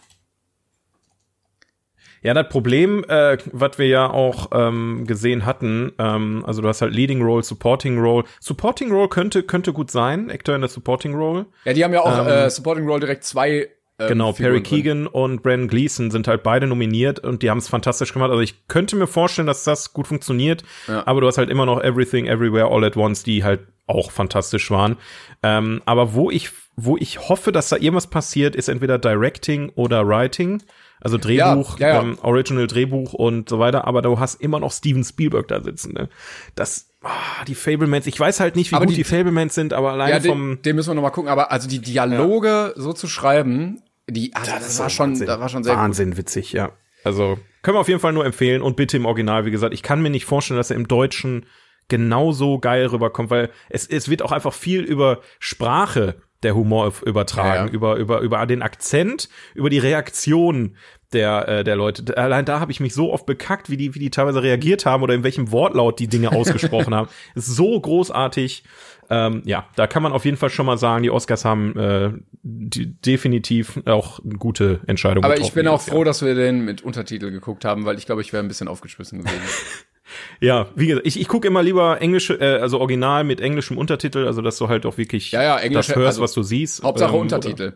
Ja, das Problem, äh, was wir ja auch ähm, gesehen hatten, ähm, also du hast halt Leading Role, Supporting Role. Supporting Role könnte könnte gut sein, Actor in der Supporting Role. Ja, die haben ja auch Ähm, äh, Supporting Role direkt zwei. Ähm, Genau, Perry Figuren drin. Keegan und Brandon Gleason sind halt beide nominiert und die haben es fantastisch gemacht. Also ich könnte mir vorstellen, dass das gut funktioniert, Ja. aber du hast halt immer noch Everything, Everywhere, All at Once, die halt auch fantastisch waren. Ähm, aber wo ich, wo ich hoffe, dass da irgendwas passiert, ist entweder Directing oder Writing. Also Drehbuch, Ja, ja. Ähm, Original Drehbuch und so weiter, aber du hast immer noch Steven Spielberg da sitzen. Ne? Das, ah, die Fablemans, ich weiß halt nicht, wie Aber gut die- die, Fablemans sind, aber allein Ja, vom den, müssen wir noch mal gucken. Aber also die Dialoge so zu schreiben, die, also das, war schon, Wahnsinn. das war schon sehr gut. Wahnsinn witzig, ja. Also können wir auf jeden Fall nur empfehlen und bitte im Original, wie gesagt, ich kann mir nicht vorstellen, dass er im Deutschen genauso geil rüberkommt, weil es, es wird auch einfach viel über Sprache der Humor übertragen, Ja, über über über den Akzent, über die Reaktion der äh, der Leute. Allein da habe ich mich so oft bekackt, wie die wie die teilweise reagiert haben oder in welchem Wortlaut die Dinge ausgesprochen haben. Ist so großartig. Ähm, ja, da kann man auf jeden Fall schon mal sagen, die Oscars haben äh, die, definitiv auch eine gute Entscheidung Aber ich bin auch dieses Jahr. froh, dass wir den mit Untertitel geguckt haben, weil ich glaube, ich wäre ein bisschen aufgeschmissen gewesen. Ja, wie gesagt, ich, ich gucke immer lieber englische, äh, also Original mit englischem Untertitel, also dass du halt auch wirklich Ja, ja, Englisch- das hörst, also was du siehst. Hauptsache ähm, Untertitel. Oder,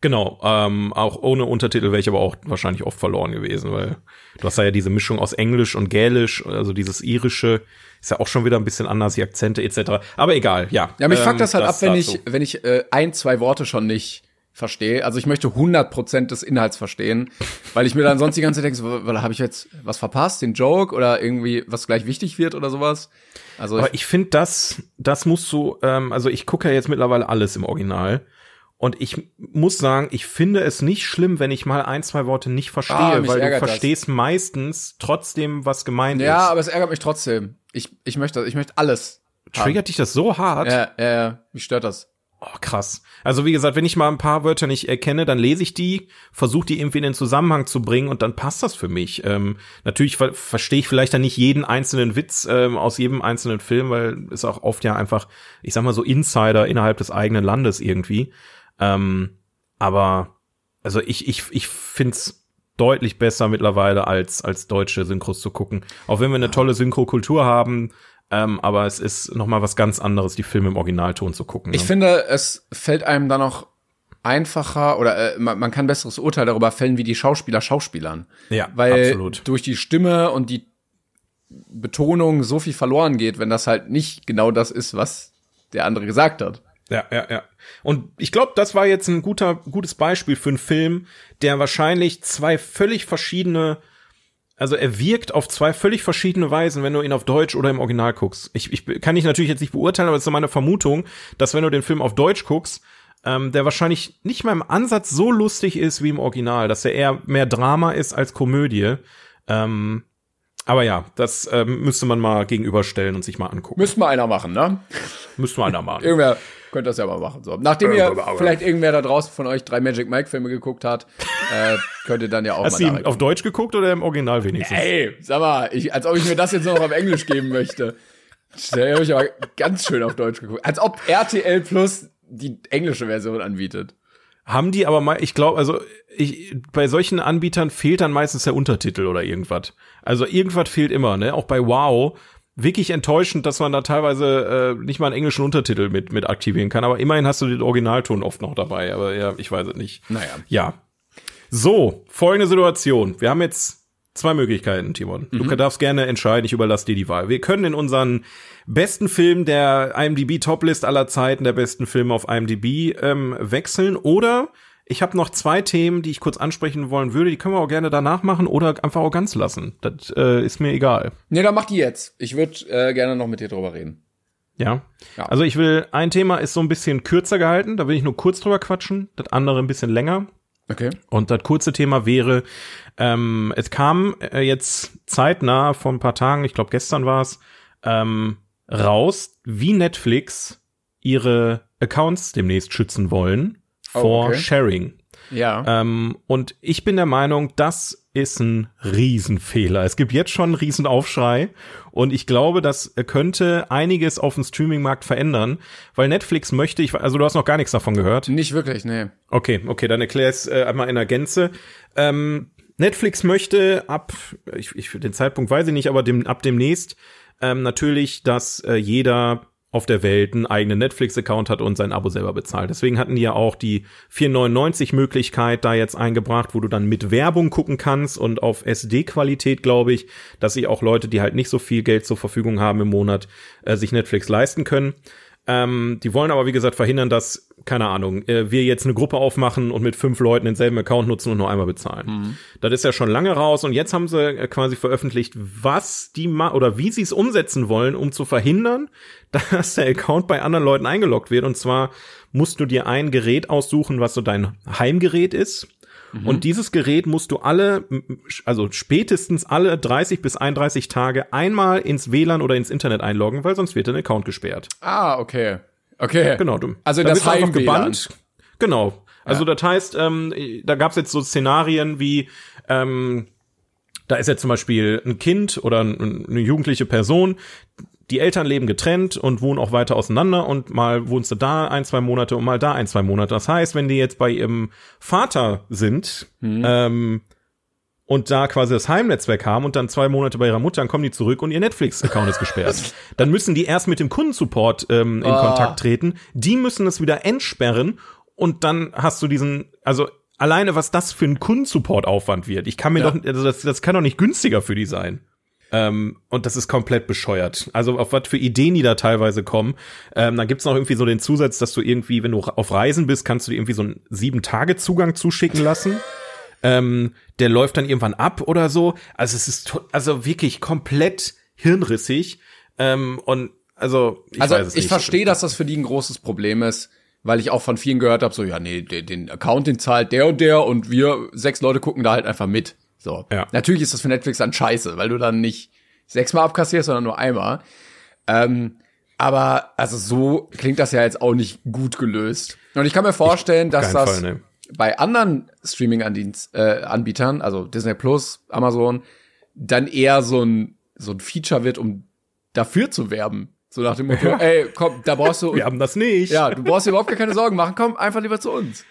genau, ähm, auch ohne Untertitel wäre ich aber auch wahrscheinlich oft verloren gewesen, weil du hast ja diese Mischung aus Englisch und Gälisch, also dieses Irische ist ja auch schon wieder ein bisschen anders, die Akzente etc. Aber egal, ja. Ja, mich ähm, fuckt das halt ab, wenn dazu. ich, wenn ich äh, ein, zwei Worte schon nicht verstehe. Also ich möchte 100% des Inhalts verstehen, weil ich mir dann sonst die ganze Zeit denke, so, habe ich jetzt was verpasst, den Joke oder irgendwie was gleich wichtig wird oder sowas. Also Aber ich, ich finde, das, das musst du, ähm, also ich gucke ja jetzt mittlerweile alles im Original. Und ich muss sagen, ich finde es nicht schlimm, wenn ich mal ein, zwei Worte nicht verstehe, Ah, weil du ärgert das. verstehst meistens trotzdem, was gemeint ja, ist. aber es ärgert mich trotzdem. Ich, ich möchte, ich möchte alles. haben. Triggert dich das so hart? Ja, ja, ja, mich stört das. Oh, krass. Also wie gesagt, wenn ich mal ein paar Wörter nicht erkenne, dann lese ich die, versuche die irgendwie in den Zusammenhang zu bringen und dann passt das für mich. Ähm, natürlich ver verstehe ich vielleicht dann nicht jeden einzelnen Witz ähm, aus jedem einzelnen Film, weil es auch oft ja einfach, ich sag mal so Insider innerhalb des eigenen Landes irgendwie. Ähm, aber also ich ich ich find's deutlich besser mittlerweile als als deutsche Synchros zu gucken. Auch wenn wir eine tolle Synchrokultur haben, ähm, aber es ist noch mal was ganz anderes, die Filme im Originalton zu gucken. Ich ne? finde, es fällt einem dann auch einfacher oder äh, man, man kann besseres Urteil darüber fällen, wie die Schauspieler Schauspielern. Ja, Weil absolut. durch die Stimme und die Betonung so viel verloren geht, wenn das halt nicht genau das ist, was der andere gesagt hat. Ja, ja, ja. Und ich glaube, das war jetzt ein guter, gutes Beispiel für einen Film, der wahrscheinlich zwei völlig verschiedene, also er wirkt auf zwei völlig verschiedene Weisen, wenn du ihn auf Deutsch oder im Original guckst. Ich, ich kann ich natürlich jetzt nicht beurteilen, aber es ist meine Vermutung, dass wenn du den Film auf Deutsch guckst, ähm, der wahrscheinlich nicht mal im Ansatz so lustig ist wie im Original, dass er eher mehr Drama ist als Komödie. Ähm, aber ja, das ähm, müsste man mal gegenüberstellen und sich mal angucken. Müsste mal einer machen, ne? Müsste mal einer machen. Irgendwer könnte das ja mal machen. So. Nachdem ihr vielleicht irgendwer da draußen von euch drei Magic Mike Filme geguckt hat, äh, könnt ihr dann ja auch Hast du mal ihn da auf Deutsch geguckt oder im Original wenigstens? Ey, sag mal, ich, als ob ich mir das jetzt noch auf Englisch geben möchte. Da habe ich aber ganz schön auf Deutsch geguckt. Als ob RTL Plus die englische Version anbietet. Haben die aber mal, ich glaube, also ich, bei solchen Anbietern fehlt dann meistens der Untertitel oder irgendwas. Also irgendwas fehlt immer, ne? Auch bei Wow. Wirklich enttäuschend, dass man da teilweise äh, nicht mal einen englischen Untertitel mit, mit aktivieren kann. Aber immerhin hast du den Originalton oft noch dabei. Aber ja, ich weiß es nicht. Naja. Ja. So, folgende Situation. Wir haben jetzt zwei Möglichkeiten, Timon. Mhm. Du darfst gerne entscheiden, ich überlasse dir die Wahl. Wir können in unseren besten Film der IMDb Toplist aller Zeiten, der besten Filme auf IMDb ähm, wechseln oder ich habe noch zwei Themen, die ich kurz ansprechen wollen würde. Die können wir auch gerne danach machen oder einfach auch ganz lassen. Das äh, ist mir egal. Nee, dann mach die jetzt. Ich würde äh, gerne noch mit dir drüber reden. Ja. ja. Also ich will, ein Thema ist so ein bisschen kürzer gehalten, da will ich nur kurz drüber quatschen, das andere ein bisschen länger. Okay. Und das kurze Thema wäre, ähm, es kam äh, jetzt zeitnah vor ein paar Tagen, ich glaube gestern war es, ähm, raus, wie Netflix ihre Accounts demnächst schützen wollen oh, vor okay. Sharing. Ja. Ähm, und ich bin der Meinung, das ist ein Riesenfehler. Es gibt jetzt schon einen Riesenaufschrei und ich glaube, das könnte einiges auf dem Streamingmarkt verändern, weil Netflix möchte, ich, also du hast noch gar nichts davon gehört. Nicht wirklich, nee. Okay, okay, dann erklär es äh, einmal in der Gänze. Ähm, Netflix möchte ab, ich, ich den Zeitpunkt weiß ich nicht, aber dem, ab demnächst ähm, natürlich, dass äh, jeder auf der Welt einen eigenen Netflix-Account hat und sein Abo selber bezahlt. Deswegen hatten die ja auch die 4,99-Möglichkeit da jetzt eingebracht, wo du dann mit Werbung gucken kannst und auf SD-Qualität, glaube ich, dass sich auch Leute, die halt nicht so viel Geld zur Verfügung haben im Monat, äh, sich Netflix leisten können. Ähm, die wollen aber, wie gesagt, verhindern, dass, keine Ahnung, äh, wir jetzt eine Gruppe aufmachen und mit fünf Leuten denselben Account nutzen und nur einmal bezahlen. Mhm. Das ist ja schon lange raus und jetzt haben sie äh, quasi veröffentlicht, was die ma oder wie sie es umsetzen wollen, um zu verhindern, dass der Account bei anderen Leuten eingeloggt wird. Und zwar musst du dir ein Gerät aussuchen, was so dein Heimgerät ist. Mhm. Und dieses Gerät musst du alle, also spätestens alle 30 bis 31 Tage einmal ins WLAN oder ins Internet einloggen, weil sonst wird dein Account gesperrt. Ah, okay. Okay. Genau, du. Also das Heim gebannt. Genau. Also ja. das heißt, ähm, da gab es jetzt so Szenarien wie, ähm, da ist jetzt zum Beispiel ein Kind oder eine jugendliche Person, die Eltern leben getrennt und wohnen auch weiter auseinander und mal wohnst du da ein, zwei Monate und mal da ein, zwei Monate. Das heißt, wenn die jetzt bei ihrem Vater sind mhm. ähm, und da quasi das Heimnetzwerk haben und dann zwei Monate bei ihrer Mutter, dann kommen die zurück und ihr Netflix-Account ist gesperrt. dann müssen die erst mit dem Kundensupport ähm, in oh. Kontakt treten. Die müssen es wieder entsperren und dann hast du diesen, also alleine was das für ein Kundensupport-Aufwand wird. Ich kann mir ja. doch, also das, das kann doch nicht günstiger für die sein. Ähm, und das ist komplett bescheuert. Also auf was für Ideen die da teilweise kommen. Ähm, dann gibt's noch irgendwie so den Zusatz, dass du irgendwie, wenn du auf Reisen bist, kannst du dir irgendwie so einen Sieben-Tage-Zugang zuschicken lassen. ähm, der läuft dann irgendwann ab oder so. Also es ist also wirklich komplett hirnrissig. Ähm, und also ich also weiß es ich verstehe, dass das für die ein großes Problem ist, weil ich auch von vielen gehört habe, so ja nee, den, den Account den zahlt der und der und wir sechs Leute gucken da halt einfach mit. So. Ja. Natürlich ist das für Netflix dann scheiße, weil du dann nicht sechsmal abkassierst, sondern nur einmal. Ähm, aber also so klingt das ja jetzt auch nicht gut gelöst. Und ich kann mir vorstellen, ich, dass das Fall, ne. bei anderen Streaming-Anbietern, äh, also Disney Plus, Amazon, dann eher so ein, so ein Feature wird, um dafür zu werben. So nach dem Motto, ey, komm, da brauchst du. Wir haben das nicht. Ja, du brauchst dir überhaupt keine Sorgen machen. Komm einfach lieber zu uns.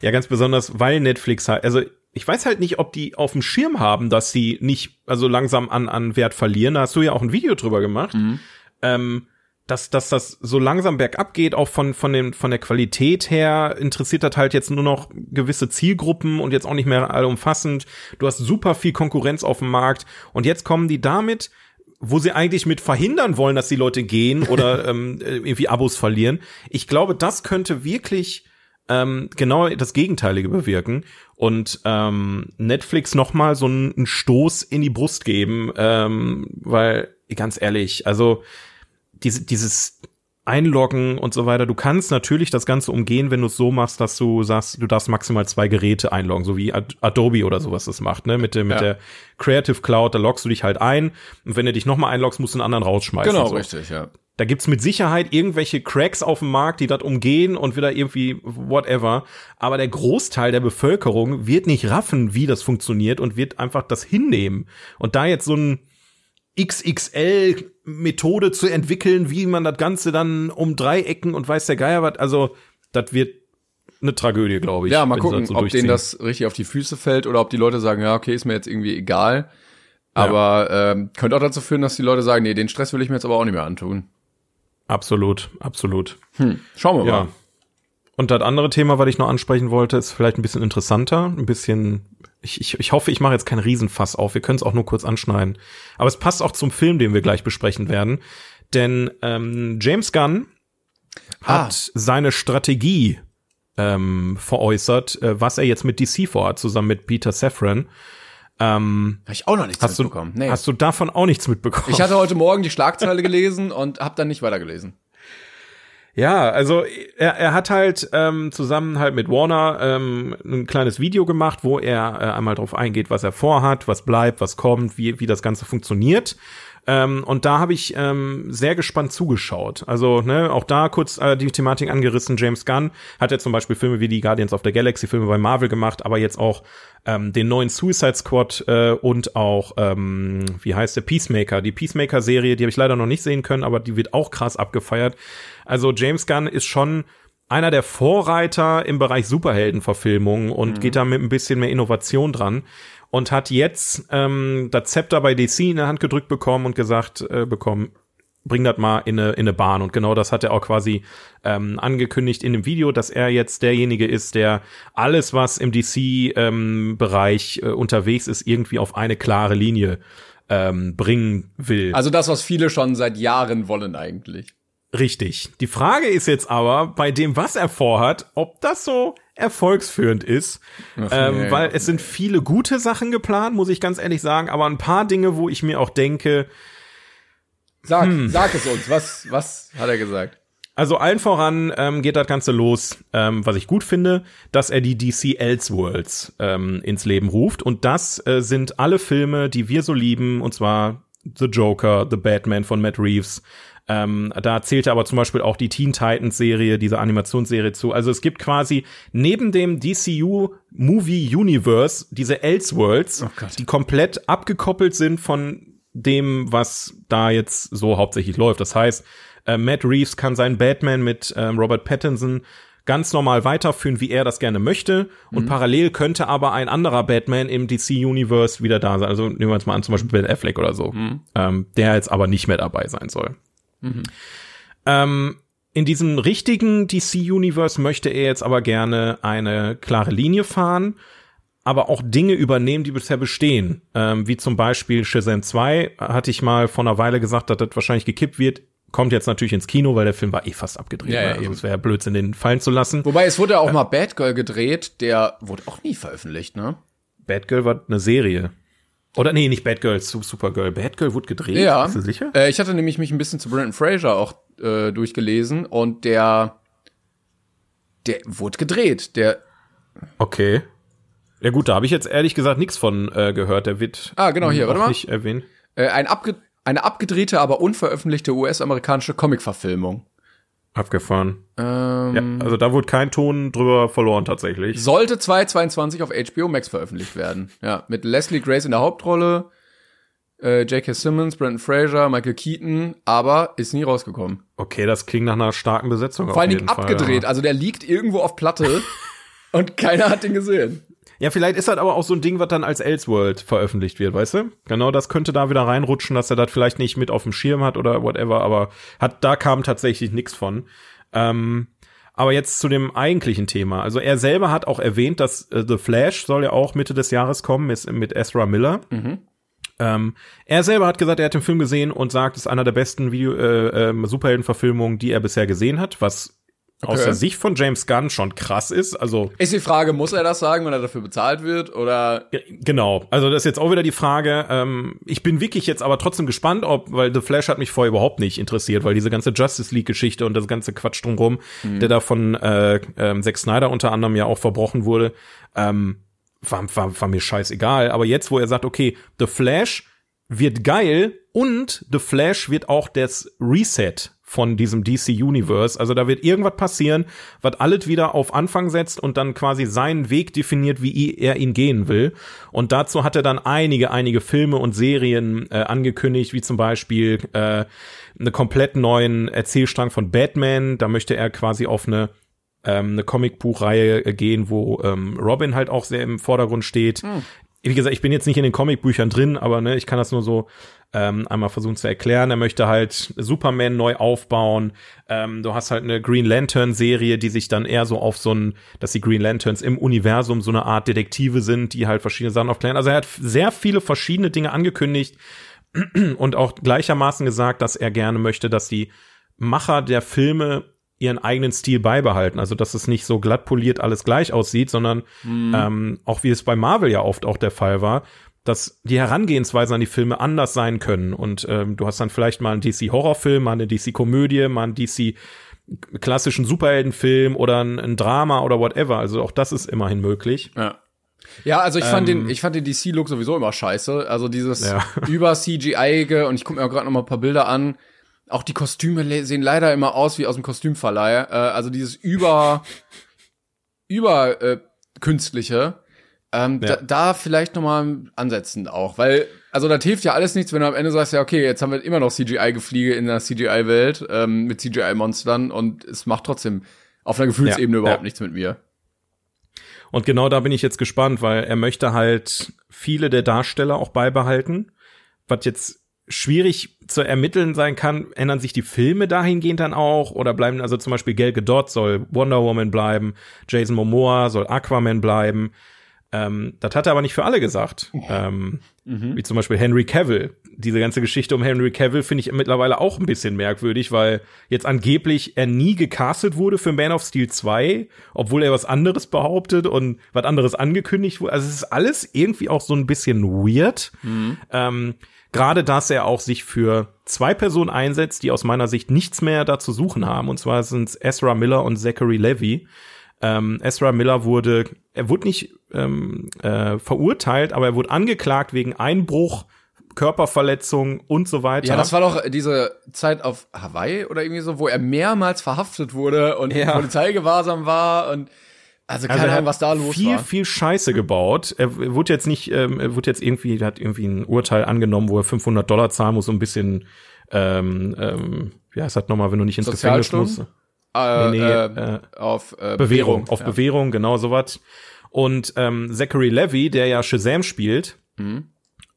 Ja, ganz besonders, weil Netflix halt, also ich weiß halt nicht, ob die auf dem Schirm haben, dass sie nicht also langsam an, an Wert verlieren. Da hast du ja auch ein Video drüber gemacht. Mhm. Ähm, dass, dass das so langsam bergab geht, auch von, von, dem, von der Qualität her, interessiert das halt jetzt nur noch gewisse Zielgruppen und jetzt auch nicht mehr allumfassend. Du hast super viel Konkurrenz auf dem Markt und jetzt kommen die damit, wo sie eigentlich mit verhindern wollen, dass die Leute gehen oder ähm, irgendwie Abos verlieren. Ich glaube, das könnte wirklich ähm, genau das Gegenteilige bewirken und ähm, Netflix noch mal so einen Stoß in die Brust geben, ähm, weil ganz ehrlich, also diese, dieses Einloggen und so weiter. Du kannst natürlich das Ganze umgehen, wenn du es so machst, dass du sagst, du darfst maximal zwei Geräte einloggen, so wie Adobe oder sowas das macht, ne? Mit, der mit ja. der Creative Cloud, da loggst du dich halt ein und wenn du dich nochmal einloggst, musst du einen anderen rausschmeißen. Genau, so. richtig, ja. Da gibt's mit Sicherheit irgendwelche Cracks auf dem Markt, die das umgehen und wieder irgendwie whatever. Aber der Großteil der Bevölkerung wird nicht raffen, wie das funktioniert und wird einfach das hinnehmen. Und da jetzt so ein XXL-Methode zu entwickeln, wie man das Ganze dann um Dreiecken und weiß der Geier was. Also, das wird eine Tragödie, glaube ich. Ja, mal gucken, so ob denen das richtig auf die Füße fällt oder ob die Leute sagen, ja, okay, ist mir jetzt irgendwie egal. Aber ja. ähm, könnte auch dazu führen, dass die Leute sagen, nee, den Stress will ich mir jetzt aber auch nicht mehr antun. Absolut, absolut. Hm, schauen wir ja. mal. Und das andere Thema, was ich noch ansprechen wollte, ist vielleicht ein bisschen interessanter, ein bisschen. Ich, ich, ich hoffe, ich mache jetzt keinen Riesenfass auf. Wir können es auch nur kurz anschneiden. Aber es passt auch zum Film, den wir gleich besprechen werden. Denn ähm, James Gunn Ah. hat seine Strategie ähm, veräußert, äh, was er jetzt mit DC vorhat, zusammen mit Peter Safran. Ähm, Habe ich auch noch nichts hast, du, mitbekommen. Nee. hast du davon auch nichts mitbekommen? ich hatte heute Morgen die Schlagzeile gelesen und habe dann nicht weitergelesen. Ja, also er, er hat halt ähm, zusammen halt mit Warner ähm, ein kleines Video gemacht, wo er äh, einmal drauf eingeht, was er vorhat, was bleibt, was kommt, wie, wie das Ganze funktioniert. Ähm, und da habe ich ähm, sehr gespannt zugeschaut. Also ne, auch da kurz äh, die Thematik angerissen. James Gunn hat ja zum Beispiel Filme wie die Guardians of the Galaxy Filme bei Marvel gemacht, aber jetzt auch ähm, den neuen Suicide Squad äh, und auch ähm, wie heißt der Peacemaker, die Peacemaker Serie, die habe ich leider noch nicht sehen können, aber die wird auch krass abgefeiert. Also James Gunn ist schon einer der Vorreiter im Bereich Superheldenverfilmung und geht da mit ein bisschen mehr Innovation dran und hat jetzt ähm, das Zepter bei DC in der Hand gedrückt bekommen und gesagt äh, bekommen, bring das mal in eine, in eine Bahn. Und genau das hat er auch quasi ähm, angekündigt in dem Video, dass er jetzt derjenige ist, der alles, was im DC-Bereich äh, unterwegs ist, irgendwie auf eine klare Linie ähm, bringen will. Also das, was viele schon seit Jahren wollen eigentlich. Richtig. Die Frage ist jetzt aber, bei dem, was er vorhat, ob das so erfolgsführend ist. ähm, nee. weil es sind viele gute Sachen geplant, muss ich ganz ehrlich sagen, aber ein paar Dinge, wo ich mir auch denke, Sag, sag es uns. Was, was hat er gesagt? also allen voran ähm, geht das Ganze los, ähm, was ich gut finde, dass er die DC Elseworlds ähm, ins Leben ruft. Und das äh, sind alle Filme, die wir so lieben, und zwar The Joker, The Batman von Matt Reeves. Ähm, da zählt aber zum Beispiel auch die Teen Titans Serie, diese Animationsserie zu. Also es gibt quasi neben dem DCU Movie Universe diese Elseworlds, Gott. die komplett abgekoppelt sind von dem, was da jetzt so hauptsächlich läuft. Das heißt, äh, Matt Reeves kann seinen Batman mit ähm, Robert Pattinson ganz normal weiterführen, wie er das gerne möchte. Und parallel könnte aber ein anderer Batman im DC-Universe wieder da sein. Also nehmen wir jetzt mal an, zum Beispiel Ben Affleck oder so, ähm, der jetzt aber nicht mehr dabei sein soll. Ähm, in diesem richtigen DC-Universe möchte er jetzt aber gerne eine klare Linie fahren, aber auch Dinge übernehmen, die bisher bestehen. Ähm, wie zum Beispiel Shazam 2 hatte ich mal vor einer Weile gesagt, dass das wahrscheinlich gekippt wird. Kommt jetzt natürlich ins Kino, weil der Film war eh fast abgedreht. Ja, ja, ne? also eben. es wäre Blödsinn, den fallen zu lassen. Wobei, es wurde ja auch mal Batgirl gedreht, der wurde auch nie veröffentlicht, ne? Batgirl war eine Serie. Oder nee, nicht Batgirl, Su- Supergirl. Batgirl wurde gedreht. Ja. Bist du sicher? Äh, ich hatte nämlich mich ein bisschen zu Brendan Fraser auch äh, durchgelesen und der, der wurde gedreht. Der, Okay. Ja gut, da habe ich jetzt ehrlich gesagt nichts von äh, gehört. Der wird Ah, genau, hier, warte mal. nicht erwähnt. äh, ein abge eine abgedrehte, aber unveröffentlichte US-amerikanische Comic-Verfilmung. Abgefahren. Ähm, Ja, also da wurde kein Ton drüber verloren tatsächlich. Sollte 2022 auf HBO Max veröffentlicht werden. Ja, mit Leslie Grace in der Hauptrolle, äh, J.K. Simmons, Brendan Fraser, Michael Keaton, aber ist nie rausgekommen. Okay, das klingt nach einer starken Besetzung. Vor allen Dingen abgedreht, also der liegt irgendwo auf Platte und keiner hat den gesehen. Ja, vielleicht ist das aber auch so ein Ding, was dann als Elseworld veröffentlicht wird, weißt du? Genau, das könnte da wieder reinrutschen, dass er das vielleicht nicht mit auf dem Schirm hat oder whatever, aber hat, da kam tatsächlich nichts von. Ähm, aber jetzt zu dem eigentlichen Thema. Also er selber hat auch erwähnt, dass äh, The Flash soll ja auch Mitte des Jahres kommen, ist mit Ezra Miller. Ähm, er selber hat gesagt, er hat den Film gesehen und sagt, es ist einer der besten Video äh, ähm, Superheldenverfilmungen, die er bisher gesehen hat, was aus der Sicht von James Gunn schon krass ist. Also Ist die Frage, muss er das sagen, wenn er dafür bezahlt wird? Oder Genau, also das ist jetzt auch wieder die Frage. Ähm, ich bin wirklich jetzt aber trotzdem gespannt, ob, weil The Flash hat mich vorher überhaupt nicht interessiert, weil diese ganze Justice League-Geschichte und das ganze Quatsch drumherum, der da von äh, ähm, Zack Snyder unter anderem ja auch verbrochen wurde, ähm, war, war, war mir scheißegal. Aber jetzt, wo er sagt, okay, The Flash wird geil und The Flash wird auch das Reset von diesem DC Universe. Also da wird irgendwas passieren, was alles wieder auf Anfang setzt und dann quasi seinen Weg definiert, wie er ihn gehen will. Und dazu hat er dann einige, einige Filme und Serien äh, angekündigt, wie zum Beispiel äh, eine komplett neuen Erzählstrang von Batman. Da möchte er quasi auf eine ähm, eine Comicbuchreihe äh, gehen, wo ähm, Robin halt auch sehr im Vordergrund steht. wie gesagt, ich bin jetzt nicht in den Comicbüchern drin, aber ne, ich kann das nur so ähm, einmal versuchen zu erklären. Er möchte halt Superman neu aufbauen. Ähm, du hast halt eine Green Lantern Serie, die sich dann eher so auf so ein, dass die Green Lanterns im Universum so eine Art Detektive sind, die halt verschiedene Sachen aufklären. Also er hat sehr viele verschiedene Dinge angekündigt und auch gleichermaßen gesagt, dass er gerne möchte, dass die Macher der Filme ihren eigenen Stil beibehalten. Also dass es nicht so glatt poliert alles gleich aussieht, sondern mhm. ähm, auch wie es bei Marvel ja oft auch der Fall war, dass die Herangehensweisen an die Filme anders sein können. Und ähm, du hast dann vielleicht mal einen DC-Horrorfilm, mal eine DC-Komödie, mal einen DC klassischen Superheldenfilm oder ein, ein, Drama oder whatever. Also auch das ist immerhin möglich. Ja. Ja, also ich fand ähm, den, ich fand den DC-Look sowieso immer scheiße. Also dieses ja. über CGI-ige und ich gucke mir auch gerade noch mal ein paar Bilder an. Auch die Kostüme sehen leider immer aus wie aus dem Kostümverleih. Äh, also dieses über über äh, künstliche ähm, ja. da, da vielleicht nochmal ansetzen auch, weil, also das hilft ja alles nichts, wenn du am Ende sagst, ja, okay, jetzt haben wir immer noch CGI-Gefliege in der CGI-Welt ähm, mit CGI-Monstern und es macht trotzdem auf einer Gefühlsebene ja, überhaupt ja. nichts mit mir. Und genau da bin ich jetzt gespannt, weil er möchte halt viele der Darsteller auch beibehalten, was jetzt schwierig zu ermitteln sein kann, ändern sich die Filme dahingehend dann auch oder bleiben also zum Beispiel Gal Gadot soll Wonder Woman bleiben, Jason Momoa soll Aquaman bleiben, ähm, das hat er aber nicht für alle gesagt. Ähm, mhm. Wie zum Beispiel Henry Cavill. Diese ganze Geschichte um Henry Cavill finde ich mittlerweile auch ein bisschen merkwürdig, weil jetzt angeblich er nie gecastet wurde für Man of Steel 2, obwohl er was anderes behauptet und was anderes angekündigt wurde. Also es ist alles irgendwie auch so ein bisschen weird. Mhm. Ähm, Gerade dass er auch sich für zwei Personen einsetzt, die aus meiner Sicht nichts mehr da zu suchen haben. Und zwar sind es Ezra Miller und Zachary Levy. Ähm, Ezra Miller wurde, er wurde nicht ähm, äh, verurteilt, aber er wurde angeklagt wegen Einbruch, Körperverletzung und so weiter. Ja, das war doch diese Zeit auf Hawaii oder irgendwie so, wo er mehrmals verhaftet wurde und ja. Polizeigewahrsam war und also keine also Ahnung, was da los viel, war. Viel, viel Scheiße gebaut. Er wurde jetzt nicht, ähm, er wurde jetzt irgendwie, hat irgendwie ein Urteil angenommen, wo er 500 Dollar zahlen muss, so ein bisschen, ähm, ähm, ja, es hat nochmal, wenn du nicht ins Gefängnis musst. Äh, nee, nee, äh, äh, auf äh, Bewährung, Bewährung, auf ja. Bewährung, genau sowas. Und ähm, Zachary Levy, der ja Shazam spielt, mhm.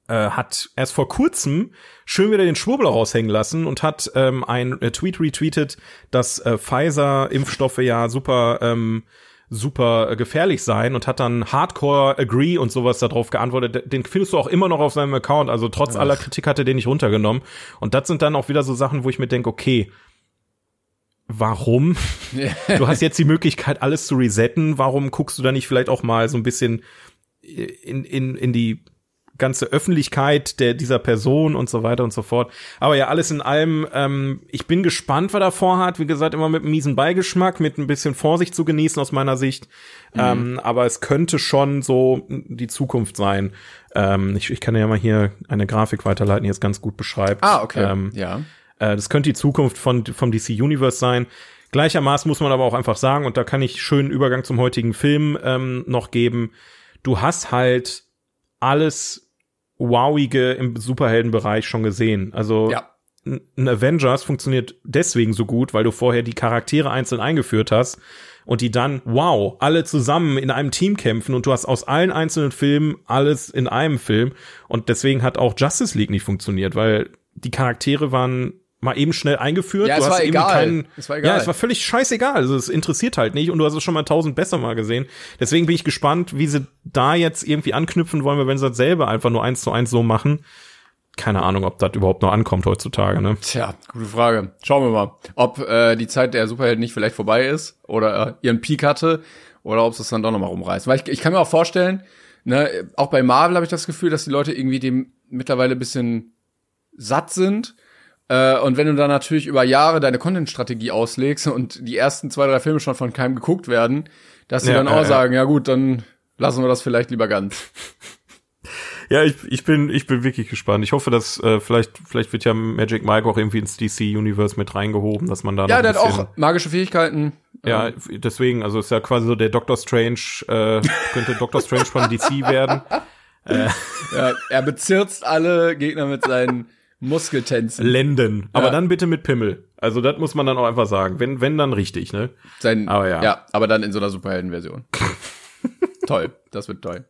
äh, hat erst vor kurzem schön wieder den Schwurbel raushängen lassen und hat ähm, ein äh, Tweet retweetet, dass äh, Pfizer-Impfstoffe ja super ähm, super gefährlich sein und hat dann Hardcore Agree und sowas darauf geantwortet. Den findest du auch immer noch auf seinem Account. Also trotz Ach. aller Kritik hat er den nicht runtergenommen. Und das sind dann auch wieder so Sachen, wo ich mir denke, okay, warum? du hast jetzt die Möglichkeit, alles zu resetten. Warum guckst du da nicht vielleicht auch mal so ein bisschen in, in, in die ganze Öffentlichkeit der dieser Person und so weiter und so fort. Aber ja, alles in allem, ähm, ich bin gespannt, was er vorhat. Wie gesagt, immer mit einem miesen Beigeschmack, mit ein bisschen Vorsicht zu genießen aus meiner Sicht. Mhm. Ähm, aber es könnte schon so die Zukunft sein. Ähm, ich, ich kann ja mal hier eine Grafik weiterleiten, die es ganz gut beschreibt. Ah, okay. Ähm, ja äh, das könnte die Zukunft von, vom DC Universe sein. Gleichermaßen muss man aber auch einfach sagen, und da kann ich schönen Übergang zum heutigen Film ähm, noch geben. Du hast halt alles Wowige im Superheldenbereich schon gesehen. Also ja. ein Avengers funktioniert deswegen so gut, weil du vorher die Charaktere einzeln eingeführt hast und die dann, wow, alle zusammen in einem Team kämpfen und du hast aus allen einzelnen Filmen alles in einem Film. Und deswegen hat auch Justice League nicht funktioniert, weil die Charaktere waren mal eben schnell eingeführt. Ja, es du war egal. Keinen, es war egal. Ja, es war völlig scheißegal. Also es interessiert halt nicht und du hast es schon mal tausend besser mal gesehen. Deswegen bin ich gespannt, wie sie da jetzt irgendwie anknüpfen wollen, wenn sie das selber einfach nur eins zu eins so machen. Keine Ahnung, ob das überhaupt noch ankommt heutzutage, ne? Tja, gute Frage. Schauen wir mal, ob äh, die Zeit der Superhelden nicht vielleicht vorbei ist oder äh, ihren Peak hatte oder ob es dann doch noch mal rumreißt. Weil ich, ich kann mir auch vorstellen, ne, auch bei Marvel habe ich das Gefühl, dass die Leute irgendwie dem mittlerweile ein bisschen satt sind äh, und wenn du dann natürlich über Jahre deine Content-Strategie auslegst und die ersten zwei, drei Filme schon von keinem geguckt werden, dass sie ja, dann auch sagen, ja gut, dann lassen wir das vielleicht lieber ganz. Ja, ich, ich bin ich bin wirklich gespannt. Ich hoffe, dass äh, vielleicht vielleicht wird ja Magic Mike auch irgendwie ins DC Universe mit reingehoben, dass man da ja, der hat auch magische Fähigkeiten. Ja, deswegen, also ist ja quasi so der Doctor Strange äh, könnte Doctor Strange von DC werden. Äh. Ja, er bezirzt alle Gegner mit seinen Muskeltänzen. Lenden. Aber ja. dann bitte mit Pimmel. Also das muss man dann auch einfach sagen. Wenn, wenn dann richtig, ne? Sein, aber ja. Ja, aber dann in so einer Superhelden-Version. toll. Das wird toll.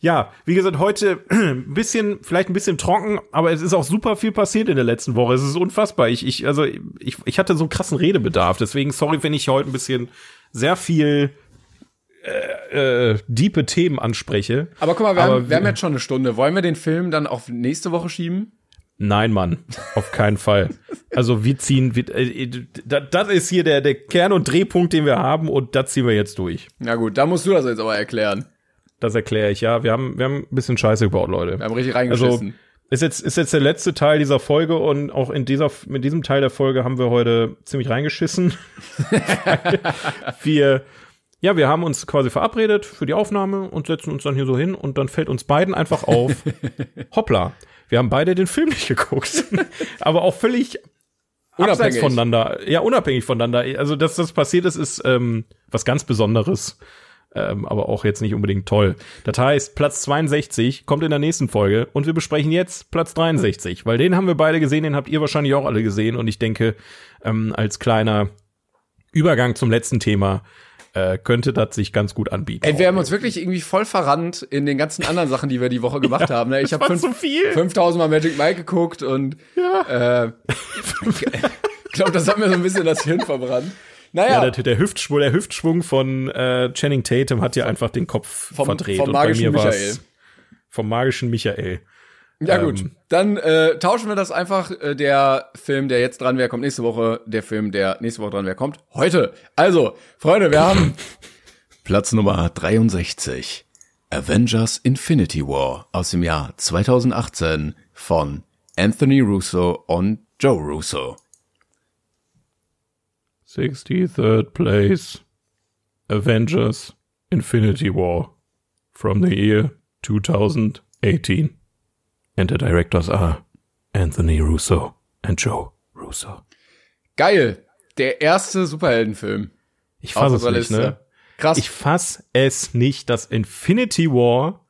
Ja, wie gesagt, heute ein bisschen, vielleicht ein bisschen trocken, aber es ist auch super viel passiert in der letzten Woche. Es ist unfassbar. Ich, ich, also ich, ich hatte so einen krassen Redebedarf. Deswegen sorry, wenn ich heute ein bisschen sehr viel äh, äh, diepe Themen anspreche. Aber guck mal, wir, aber haben, wir haben jetzt schon eine Stunde. Wollen wir den Film dann auf nächste Woche schieben? Nein, Mann, auf keinen Fall. Also wir ziehen, wir, äh, das ist hier der, der Kern- und Drehpunkt, den wir haben und das ziehen wir jetzt durch. Na gut, da musst du das jetzt aber erklären. Das erkläre ich, ja. Wir haben, wir haben ein bisschen Scheiße gebaut, Leute. Wir haben richtig reingeschissen. Also, ist jetzt, ist jetzt der letzte Teil dieser Folge und auch in dieser, mit diesem Teil der Folge haben wir heute ziemlich reingeschissen. wir, ja, wir haben uns quasi verabredet für die Aufnahme und setzen uns dann hier so hin und dann fällt uns beiden einfach auf, hoppla, wir haben beide den Film nicht geguckt. Aber auch völlig unabhängig voneinander. Ja, unabhängig voneinander. Also, dass das passiert ist, ist ähm, was ganz Besonderes. Ähm, aber auch jetzt nicht unbedingt toll. Das heißt, Platz 62 kommt in der nächsten Folge und wir besprechen jetzt Platz 63, weil den haben wir beide gesehen, den habt ihr wahrscheinlich auch alle gesehen und ich denke, ähm, als kleiner Übergang zum letzten Thema äh, könnte das sich ganz gut anbieten. Ey, wir haben uns wirklich irgendwie voll verrannt in den ganzen anderen Sachen, die wir die Woche gemacht haben. Ne? Ich habe fünf, so 5000 Mal Magic Mike geguckt und ja. äh, ich glaube, das hat mir so ein bisschen das Hirn verbrannt. Naja. Ja, der, der, Hüftschwung, der Hüftschwung von äh, Channing Tatum hat ja einfach den Kopf vom, verdreht. Vom magischen Michael. Vom magischen Michael. Ja gut, ähm, dann äh, tauschen wir das einfach. Äh, der Film, der jetzt dran wäre, kommt nächste Woche. Der Film, der nächste Woche dran wäre, kommt heute. Also, Freunde, wir haben Platz Nummer 63. Avengers Infinity War aus dem Jahr 2018 von Anthony Russo und Joe Russo. 63rd place. Avengers Infinity War from the year 2018. And the directors are Anthony Russo and Joe Russo. Geil. Der erste Superheldenfilm. Ich fasse es nicht, ne? Krass. Ich fass es nicht, dass Infinity War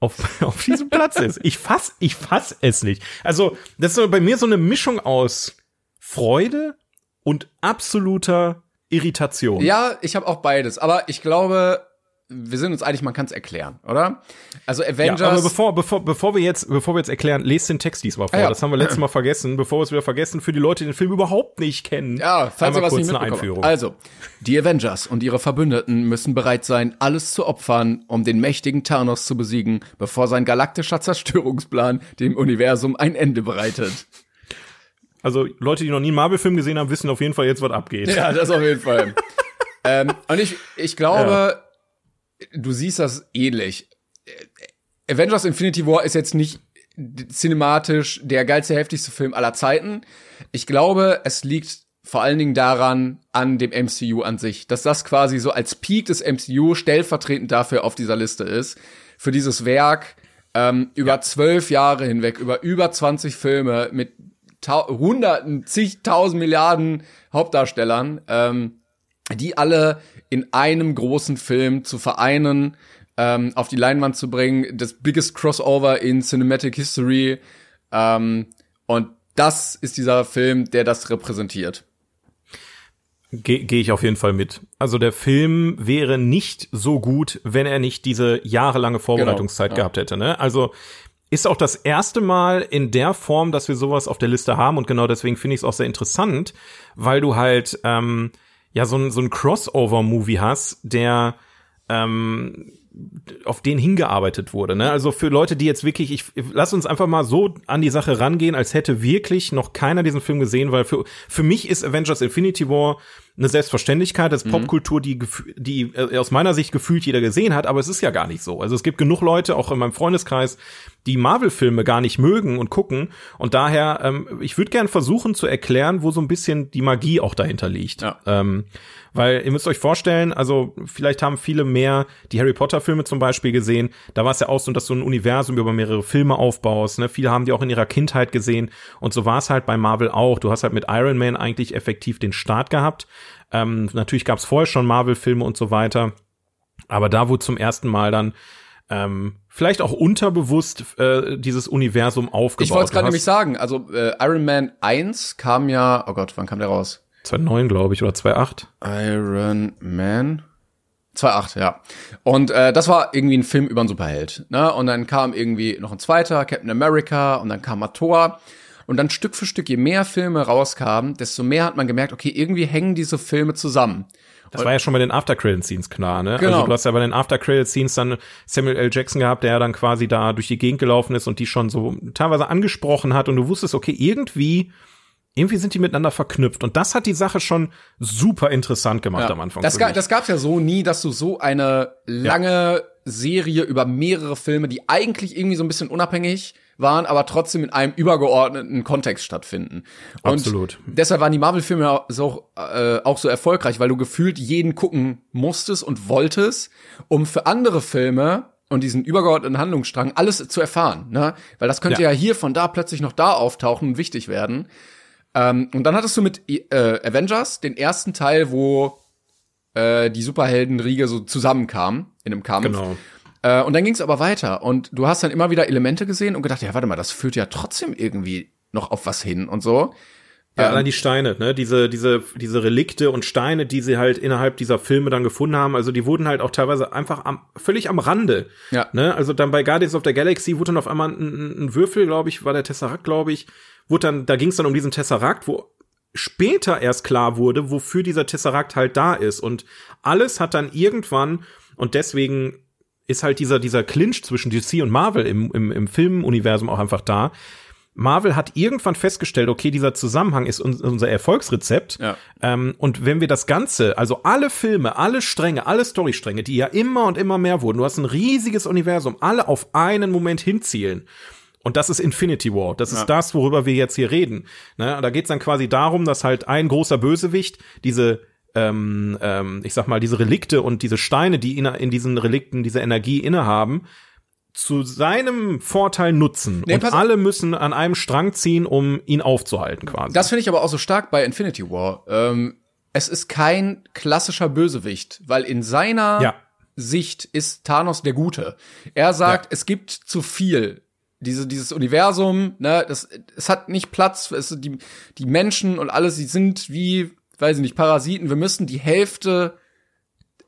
auf, auf diesem Platz ist. Ich fass, ich fass es nicht. Also, das ist bei mir so eine Mischung aus Freude und absoluter Irritation. Ja, ich habe auch beides. Aber ich glaube, wir sind uns einig, man kann es erklären, oder? Also Avengers. Ja, aber bevor, bevor, bevor wir jetzt, bevor wir jetzt erklären, lest den Text diesmal vor. Ah, ja. Das haben wir letztes Mal vergessen, bevor wir es wieder vergessen, für die Leute, die den Film überhaupt nicht kennen. Ja, falls ihr was nicht mitbekommen. Einführung. Also, die Avengers und ihre Verbündeten müssen bereit sein, alles zu opfern, um den mächtigen Thanos zu besiegen, bevor sein galaktischer Zerstörungsplan dem Universum ein Ende bereitet. Also, Leute, die noch nie einen Marvel-Film gesehen haben, wissen auf jeden Fall jetzt, was abgeht. Ja, das auf jeden Fall. ähm, und ich, ich glaube, ja du siehst das ähnlich. Avengers Infinity War ist jetzt nicht cinematisch der geilste, heftigste Film aller Zeiten. Ich glaube, es liegt vor allen Dingen daran, an dem MCU an sich, dass das quasi so als Peak des MCU stellvertretend dafür auf dieser Liste ist. Für dieses Werk ähm, über zwölf ja. Jahre hinweg, über über 20 Filme mit hunderten, zigtausend Milliarden Hauptdarstellern, ähm, die alle in einem großen Film zu vereinen, ähm, auf die Leinwand zu bringen, das biggest Crossover in Cinematic History. Ähm, und das ist dieser Film, der das repräsentiert. Gehe geh ich auf jeden Fall mit. Also der Film wäre nicht so gut, wenn er nicht diese jahrelange Vorbereitungszeit genau, ja. gehabt hätte. Ne? Also ist auch das erste Mal in der Form, dass wir sowas auf der Liste haben und genau deswegen finde ich es auch sehr interessant, weil du halt ähm, ja so ein, so ein Crossover-Movie hast, der ähm, auf den hingearbeitet wurde. Ne? Also für Leute, die jetzt wirklich, ich lass uns einfach mal so an die Sache rangehen, als hätte wirklich noch keiner diesen Film gesehen, weil für, für mich ist Avengers Infinity War eine Selbstverständlichkeit, das ist mhm. Popkultur, die, die äh, aus meiner Sicht gefühlt jeder gesehen hat, aber es ist ja gar nicht so. Also es gibt genug Leute, auch in meinem Freundeskreis, die Marvel-Filme gar nicht mögen und gucken. Und daher, ähm, ich würde gern versuchen zu erklären, wo so ein bisschen die Magie auch dahinter liegt. Ja. Ähm, weil ihr müsst euch vorstellen, also vielleicht haben viele mehr die Harry Potter Filme zum Beispiel gesehen. Da war es ja auch so, dass du ein Universum über mehrere Filme aufbaust. Ne? Viele haben die auch in ihrer Kindheit gesehen. Und so war es halt bei Marvel auch. Du hast halt mit Iron Man eigentlich effektiv den Start gehabt. Ähm, natürlich gab es vorher schon Marvel-Filme und so weiter. Aber da, wo zum ersten Mal dann ähm, vielleicht auch unterbewusst äh, dieses Universum aufgebaut. Ich wollte es gerade nämlich sagen, also äh, Iron Man 1 kam ja, oh Gott, wann kam der raus? 2009, glaube ich, oder 2008. Iron Man 2.8, ja. Und äh, das war irgendwie ein Film über einen Superheld. Ne? Und dann kam irgendwie noch ein zweiter, Captain America, und dann kam mal Thor. Und dann Stück für Stück, je mehr Filme rauskamen, desto mehr hat man gemerkt, okay, irgendwie hängen diese Filme zusammen. Das war ja schon bei den After-Credit-Scenes klar, ne? Genau. Also du hast ja bei den After-Credit-Scenes dann Samuel L. Jackson gehabt, der ja dann quasi da durch die Gegend gelaufen ist und die schon so teilweise angesprochen hat und du wusstest, okay, irgendwie, irgendwie sind die miteinander verknüpft. Und das hat die Sache schon super interessant gemacht Ja. am Anfang. Das, ga, das gab's ja so nie, dass du so eine lange Serie über mehrere Filme, die eigentlich irgendwie so ein bisschen unabhängig waren, aber trotzdem in einem übergeordneten Kontext stattfinden. Und Absolut. Deshalb waren die Marvel-Filme so, äh, auch so erfolgreich, weil du gefühlt jeden gucken musstest und wolltest, um für andere Filme und diesen übergeordneten Handlungsstrang alles zu erfahren, ne? Weil das könnte ja, Ja. hier von da plötzlich noch da auftauchen und wichtig werden. Ähm, und dann hattest du mit äh, Avengers den ersten Teil, wo äh, die Superheldenriege so zusammenkamen in einem Kampf. Genau. Äh, und dann ging es aber weiter und du hast dann immer wieder Elemente gesehen und gedacht, ja, warte mal, das führt ja trotzdem irgendwie noch auf was hin und so. Ja, Ähm, allein die Steine, ne? Diese, diese, diese Relikte und Steine, die sie halt innerhalb dieser Filme dann gefunden haben, also die wurden halt auch teilweise einfach am, völlig am Rande. Ja. Ne? Also dann bei Guardians of the Galaxy wurde dann auf einmal ein, ein Würfel, glaube ich, war der Tesseract, glaube ich, wurde dann, da ging es dann um diesen Tesseract, wo später erst klar wurde, wofür dieser Tesseract halt da ist. Und alles hat dann irgendwann, und deswegen ist halt dieser, dieser Clinch zwischen DC und Marvel im, im, im Filmuniversum auch einfach da. Marvel hat irgendwann festgestellt, okay, dieser Zusammenhang ist uns, unser Erfolgsrezept. Ja. Ähm, und wenn wir das Ganze, also alle Filme, alle Stränge, alle Storystränge, die ja immer und immer mehr wurden, du hast ein riesiges Universum, alle auf einen Moment hinzielen. Und das ist Infinity War. Das ist Ja. das, worüber wir jetzt hier reden. Ne? Da geht's dann quasi darum, dass halt ein großer Bösewicht diese ähm, ähm, ich sag mal, diese Relikte und diese Steine, die in, in diesen Relikten diese Energie innehaben, zu seinem Vorteil nutzen. Nee, und alle müssen an einem Strang ziehen, um ihn aufzuhalten, quasi. Das finde ich aber auch so stark bei Infinity War. Ähm, es ist kein klassischer Bösewicht, weil in seiner Ja. Sicht ist Thanos der Gute. Er sagt, es gibt zu viel. Diese, dieses Universum, ne, das, es hat nicht Platz, es, die, die Menschen und alles, die sind wie, weiß ich nicht, Parasiten. Wir müssen die Hälfte,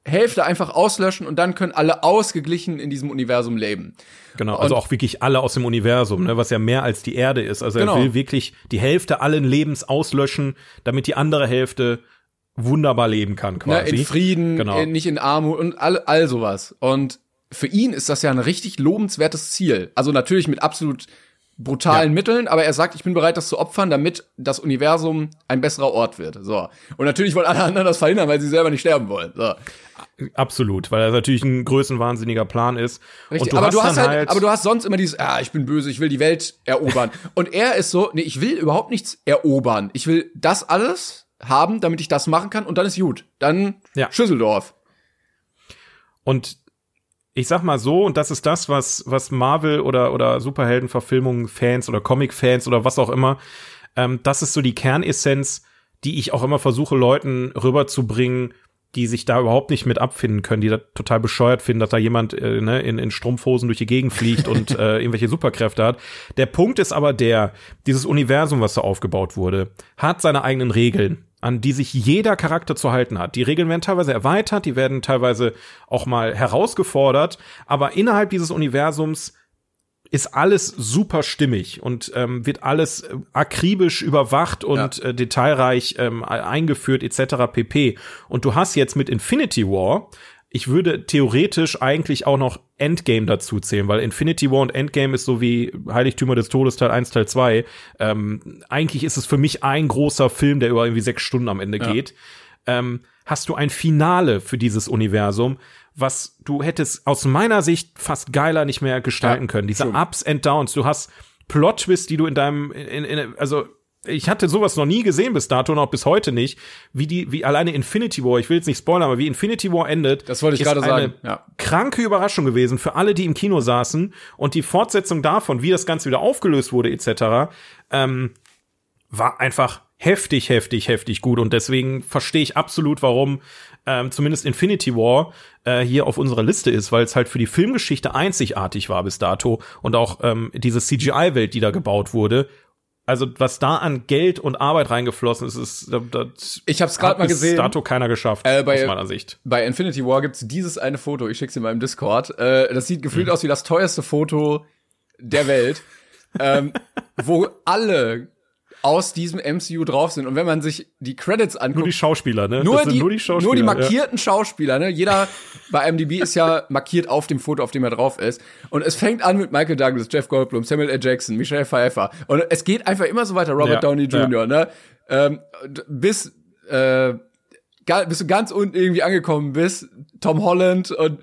Hälfte einfach auslöschen und dann können alle ausgeglichen in diesem Universum leben. Genau, also auch wirklich alle aus dem Universum, ne, was ja mehr als die Erde ist. Also Genau. er will wirklich die Hälfte allen Lebens auslöschen, damit die andere Hälfte wunderbar leben kann, ne, quasi. in Frieden, Genau. in, nicht in Armut und all, all sowas. Und für ihn ist das ja ein richtig lobenswertes Ziel. Also natürlich mit absolut brutalen Ja. Mitteln, aber er sagt, ich bin bereit, das zu opfern, damit das Universum ein besserer Ort wird. So. Und natürlich wollen alle anderen das verhindern, weil sie selber nicht sterben wollen. So. Absolut, weil das natürlich ein größenwahnsinniger Plan ist. Richtig. Du aber du hast halt, halt, aber du hast sonst immer dieses, ah, ich bin böse, ich will die Welt erobern. Und er ist so, nee, ich will überhaupt nichts erobern. Ich will das alles haben, damit ich das machen kann und dann ist gut. Dann Ja. Schüsseldorf. Und ich sag mal so, und das ist das, was, was Marvel oder, oder Superheldenverfilmungen Fans oder Comic-Fans oder was auch immer, ähm, das ist so die Kernessenz, die ich auch immer versuche, Leuten rüberzubringen, die sich da überhaupt nicht mit abfinden können, die da total bescheuert finden, dass da jemand äh, ne, in, in Strumpfhosen durch die Gegend fliegt und äh, irgendwelche Superkräfte hat. Der Punkt ist aber der, dieses Universum, was da aufgebaut wurde, hat seine eigenen Regeln an die sich jeder Charakter zu halten hat. Die Regeln werden teilweise erweitert, die werden teilweise auch mal herausgefordert, aber innerhalb dieses Universums ist alles super stimmig und ähm, wird alles äh, akribisch überwacht und äh, detailreich ähm, eingeführt etc. pp. Und du hast jetzt mit Infinity War, ich würde theoretisch eigentlich auch noch Endgame dazu zählen, weil Infinity War und Endgame ist so wie Heiligtümer des Todes Teil 1, Teil 2. Ähm, eigentlich ist es für mich ein großer Film, der über irgendwie sechs Stunden am Ende geht. Ähm, hast du ein Finale für dieses Universum, was du hättest aus meiner Sicht fast geiler nicht mehr gestalten Ja, können. Diese stimmt. Ups and Downs, du hast Plot-Twists, die du in deinem, in, in, also ich hatte sowas noch nie gesehen bis dato und auch bis heute nicht, wie die, wie alleine Infinity War, ich will jetzt nicht spoilern, aber wie Infinity War endet. Das wollte ich gerade sagen, ja. Kranke Überraschung gewesen für alle, die im Kino saßen und die Fortsetzung davon, wie das Ganze wieder aufgelöst wurde, etc., ähm, war einfach heftig, heftig, heftig gut und deswegen verstehe ich absolut, warum ähm, zumindest Infinity War äh, hier auf unserer Liste ist, weil es halt für die Filmgeschichte einzigartig war bis dato und auch ähm, diese CGI-Welt, die da gebaut wurde, also was da an Geld und Arbeit reingeflossen ist, ist das ich habe es gerade mal gesehen. Dato keiner geschafft äh, bei, aus meiner Sicht. Bei Infinity War gibt's dieses eine Foto. Ich schick's mal im Discord. Äh, das sieht gefühlt mhm. aus wie das teuerste Foto der Welt, ähm, wo alle aus diesem MCU drauf sind. Und wenn man sich die Credits anguckt. Nur die Schauspieler, ne? Nur, die, nur die Schauspieler. Nur die markierten ja. Schauspieler, ne? Jeder bei MDB ist ja markiert auf dem Foto, auf dem er drauf ist. Und es fängt an mit Michael Douglas, Jeff Goldblum, Samuel L. Jackson, Michelle Pfeiffer. Und es geht einfach immer so weiter, Robert ja, Downey Jr., ja. ne? Ähm, bis, äh, bis du ganz unten irgendwie angekommen bist, Tom Holland und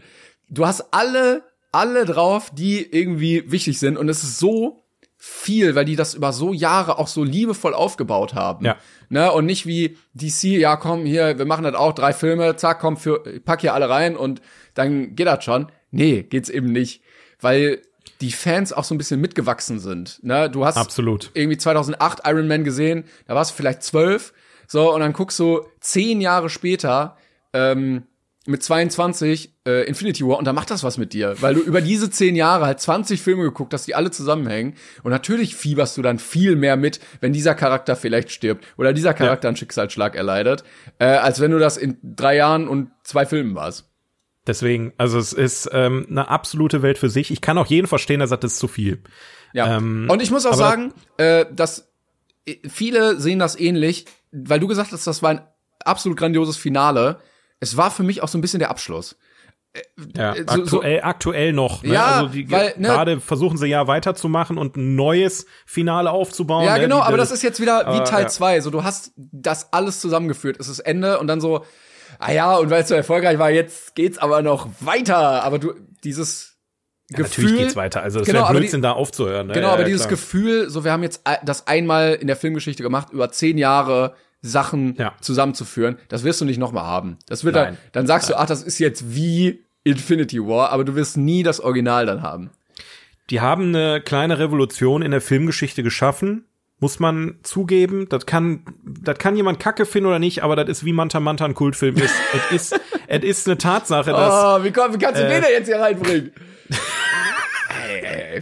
du hast alle, alle drauf, die irgendwie wichtig sind. Und es ist so viel, weil die das über so Jahre auch so liebevoll aufgebaut haben. Ja. Ne? Und nicht wie DC, ja komm, hier, wir machen das auch, drei Filme, zack, komm, für, pack hier alle rein und dann geht das schon. Nee, geht's eben nicht. Weil die Fans auch so ein bisschen mitgewachsen sind. Ne? Du hast Absolut. irgendwie 2008 Iron Man gesehen, da warst du vielleicht zwölf, so, und dann guckst du zehn Jahre später, ähm, mit 22 äh, Infinity War und da macht das was mit dir, weil du über diese zehn Jahre halt 20 Filme geguckt hast, die alle zusammenhängen und natürlich fieberst du dann viel mehr mit, wenn dieser Charakter vielleicht stirbt oder dieser Charakter ja. einen Schicksalsschlag erleidet, äh, als wenn du das in drei Jahren und zwei Filmen warst. Deswegen, also es ist ähm, eine absolute Welt für sich. Ich kann auch jeden verstehen, der sagt, das ist zu viel. Ja. Ähm, und ich muss auch sagen, äh, dass äh, viele sehen das ähnlich, weil du gesagt hast, das war ein absolut grandioses Finale es war für mich auch so ein bisschen der Abschluss. Äh, ja, so, aktuell, so, aktuell noch. Ne? Ja, also die, weil, ne, gerade versuchen sie ja weiterzumachen und ein neues Finale aufzubauen. Ja, ne? genau, die, aber das ist jetzt wieder wie Teil 2. Ja. So, du hast das alles zusammengeführt. Es ist Ende und dann so, ah ja, und weil es so erfolgreich war, jetzt geht's aber noch weiter. Aber du, dieses ja, Gefühl. Natürlich geht's weiter. Also das genau, wäre Blödsinn, die, da aufzuhören. Ne? Genau, aber dieses klar. Gefühl, so wir haben jetzt das einmal in der Filmgeschichte gemacht, über zehn Jahre Sachen ja. zusammenzuführen. Das wirst du nicht nochmal haben. Das wird Nein. dann, dann sagst Nein. du, ach, das ist jetzt wie Infinity War, aber du wirst nie das Original dann haben. Die haben eine kleine Revolution in der Filmgeschichte geschaffen, muss man zugeben. Das kann, das kann jemand Kacke finden oder nicht, aber das ist wie Manta Manta ein Kultfilm ist. es ist, es ist eine Tatsache, dass. Oh, wie, komm, wie kannst du äh, den da jetzt hier reinbringen? ey, ey.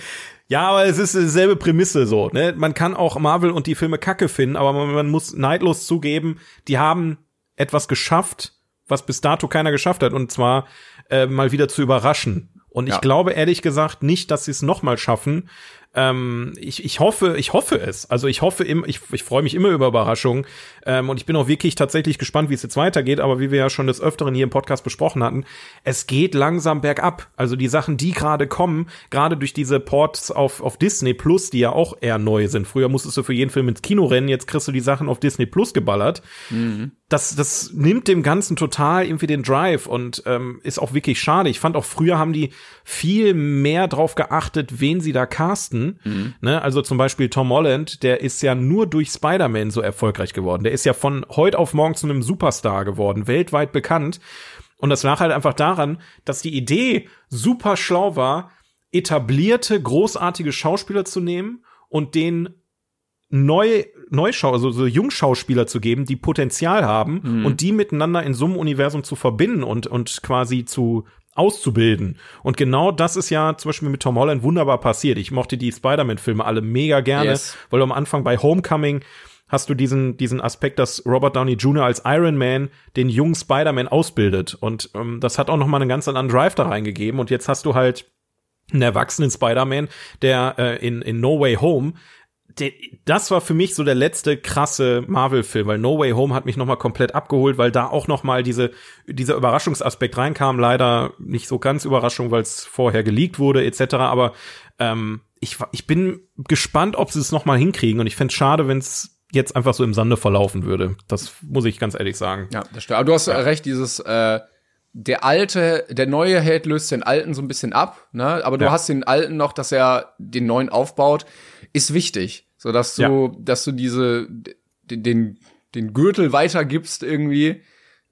Ja, aber es ist dieselbe Prämisse so. Ne? Man kann auch Marvel und die Filme Kacke finden, aber man, man muss neidlos zugeben, die haben etwas geschafft, was bis dato keiner geschafft hat, und zwar äh, mal wieder zu überraschen. Und ich glaube ehrlich gesagt nicht, dass sie es noch mal schaffen, ähm, ich, ich hoffe, ich hoffe es. Also ich hoffe im, ich, ich freue mich immer über Überraschungen. Ähm, und ich bin auch wirklich tatsächlich gespannt, wie es jetzt weitergeht. Aber wie wir ja schon des Öfteren hier im Podcast besprochen hatten, es geht langsam bergab. Also die Sachen, die gerade kommen, gerade durch diese Ports auf, auf Disney Plus, die ja auch eher neu sind. Früher musstest du für jeden Film ins Kino rennen, jetzt kriegst du die Sachen auf Disney Plus geballert. Mhm. Das, das nimmt dem Ganzen total irgendwie den Drive und ähm, ist auch wirklich schade. Ich fand auch früher haben die viel mehr drauf geachtet, wen sie da casten. Mhm. Ne? Also zum Beispiel Tom Holland, der ist ja nur durch Spider-Man so erfolgreich geworden. Der ist ja von heute auf morgen zu einem Superstar geworden, weltweit bekannt. Und das lag halt einfach daran, dass die Idee super schlau war, etablierte, großartige Schauspieler zu nehmen und den neue Neuschau, also so Jungschauspieler zu geben, die Potenzial haben mhm. und die miteinander in so einem Universum zu verbinden und, und quasi zu auszubilden. Und genau das ist ja zum Beispiel mit Tom Holland wunderbar passiert. Ich mochte die Spider-Man-Filme alle mega gerne, yes. weil du am Anfang bei Homecoming hast du diesen, diesen Aspekt, dass Robert Downey Jr. als Iron Man den jungen Spider-Man ausbildet. Und ähm, das hat auch noch mal einen ganz anderen Drive da reingegeben. Und jetzt hast du halt einen erwachsenen Spider-Man, der äh, in, in No Way Home das war für mich so der letzte krasse Marvel-Film, weil No Way Home hat mich noch mal komplett abgeholt, weil da auch noch mal diese, dieser Überraschungsaspekt reinkam. Leider nicht so ganz Überraschung, weil es vorher geleakt wurde etc. Aber ähm, ich, ich bin gespannt, ob sie es noch mal hinkriegen. Und ich fände schade, wenn es jetzt einfach so im Sande verlaufen würde. Das muss ich ganz ehrlich sagen. Ja, das stimmt. Aber du hast ja. recht, dieses äh, der alte, der neue Held löst den alten so ein bisschen ab, ne? Aber du ja. hast den alten noch, dass er den neuen aufbaut ist wichtig, so dass du, ja. dass du diese den den Gürtel weitergibst irgendwie.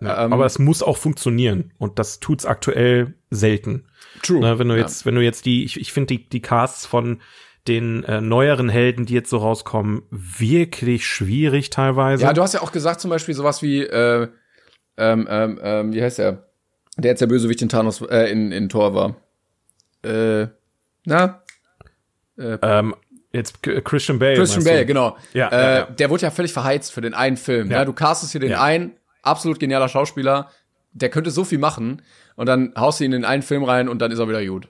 Ja, ähm, aber es muss auch funktionieren und das tut's aktuell selten. True. Ne, wenn du jetzt, ja. wenn du jetzt die, ich, ich finde die die Casts von den äh, neueren Helden, die jetzt so rauskommen, wirklich schwierig teilweise. Ja, du hast ja auch gesagt zum Beispiel sowas wie, äh, ähm, ähm, ähm, wie heißt der, der jetzt der Bösewicht in Thanos äh, in in Thor war. Äh, na? Äh, ähm, Jetzt Christian Bale. Christian Bale, genau. Ja, äh, ja, ja. Der wurde ja völlig verheizt für den einen Film. Ja. Ja. du castest hier den einen, absolut genialer Schauspieler, der könnte so viel machen und dann haust du ihn in einen Film rein und dann ist er wieder gut.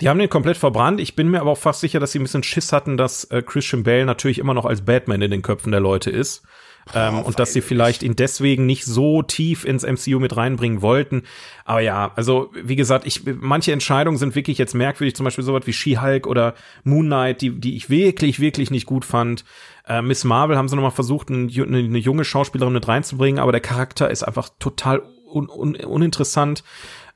Die haben den komplett verbrannt. Ich bin mir aber auch fast sicher, dass sie ein bisschen Schiss hatten, dass äh, Christian Bale natürlich immer noch als Batman in den Köpfen der Leute ist. Ähm, und dass sie vielleicht ihn deswegen nicht so tief ins MCU mit reinbringen wollten. Aber ja, also wie gesagt, ich, manche Entscheidungen sind wirklich jetzt merkwürdig, zum Beispiel sowas wie She-Hulk oder Moon Knight, die, die ich wirklich, wirklich nicht gut fand. Äh, Miss Marvel haben sie nochmal versucht, eine, eine junge Schauspielerin mit reinzubringen, aber der Charakter ist einfach total un, un, uninteressant.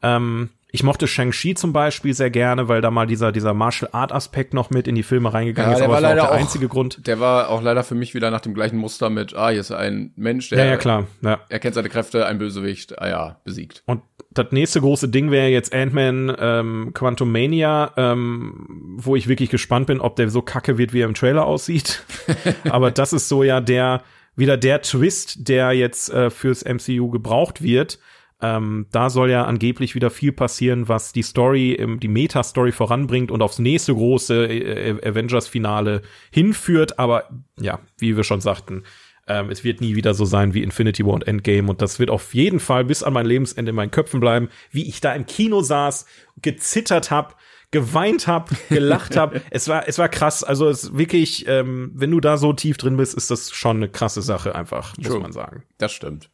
Ähm, ich mochte Shang-Chi zum Beispiel sehr gerne, weil da mal dieser, dieser Martial Art Aspekt noch mit in die Filme reingegangen ist, aber das war auch der einzige Grund. Der war auch leider für mich wieder nach dem gleichen Muster mit, ah, hier ist ein Mensch, der Ja, ja, klar, ja. er kennt seine Kräfte, ein Bösewicht, ah ja, besiegt. Und das nächste große Ding wäre jetzt Ant-Man ähm, Quantum Mania, ähm, wo ich wirklich gespannt bin, ob der so kacke wird, wie er im Trailer aussieht. Aber das ist so ja der, wieder der Twist, der jetzt äh, fürs MCU gebraucht wird. Ähm, da soll ja angeblich wieder viel passieren, was die Story, die Meta-Story voranbringt und aufs nächste große äh, Avengers-Finale hinführt. Aber ja, wie wir schon sagten, ähm, es wird nie wieder so sein wie Infinity War und Endgame und das wird auf jeden Fall bis an mein Lebensende in meinen Köpfen bleiben, wie ich da im Kino saß, gezittert hab, geweint hab, gelacht hab. Es war es war krass. Also es wirklich, ähm, wenn du da so tief drin bist, ist das schon eine krasse Sache einfach, muss True. man sagen. Das stimmt.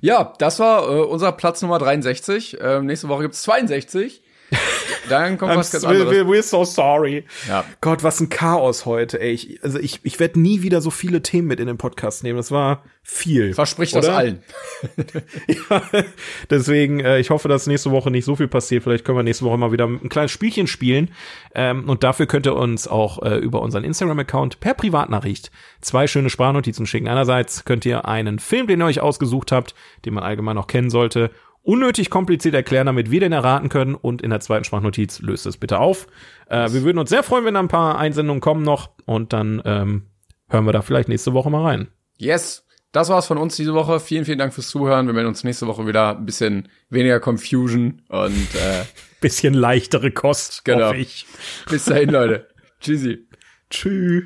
Ja, das war äh, unser Platz Nummer 63. Ähm, nächste Woche gibt's 62. Dann kommt was ganz I'm- anderes. we're, we're so sorry. Ja. Gott, was ein Chaos heute, ey. Ich, also ich, ich werde nie wieder so viele Themen mit in den Podcast nehmen. Das war viel. Verspricht das allen. Ja, deswegen, äh, ich hoffe, dass nächste Woche nicht so viel passiert. Vielleicht können wir nächste Woche mal wieder ein kleines Spielchen spielen. Ähm, und dafür könnt ihr uns auch äh, über unseren Instagram-Account per Privatnachricht zwei schöne Sprachnotizen schicken. Einerseits könnt ihr einen Film, den ihr euch ausgesucht habt, den man allgemein noch kennen sollte, unnötig kompliziert erklären, damit wir den erraten können. Und in der zweiten Sprachnotiz löst es bitte auf. Äh, wir würden uns sehr freuen, wenn da ein paar Einsendungen kommen noch. Und dann ähm, hören wir da vielleicht nächste Woche mal rein. Yes. Das war's von uns diese Woche. Vielen, vielen Dank fürs Zuhören. Wir melden uns nächste Woche wieder ein bisschen weniger Confusion und äh, Bisschen leichtere Kost, Genau. hoffe ich. bis dahin, Leute. Tschüssi. Tschüss.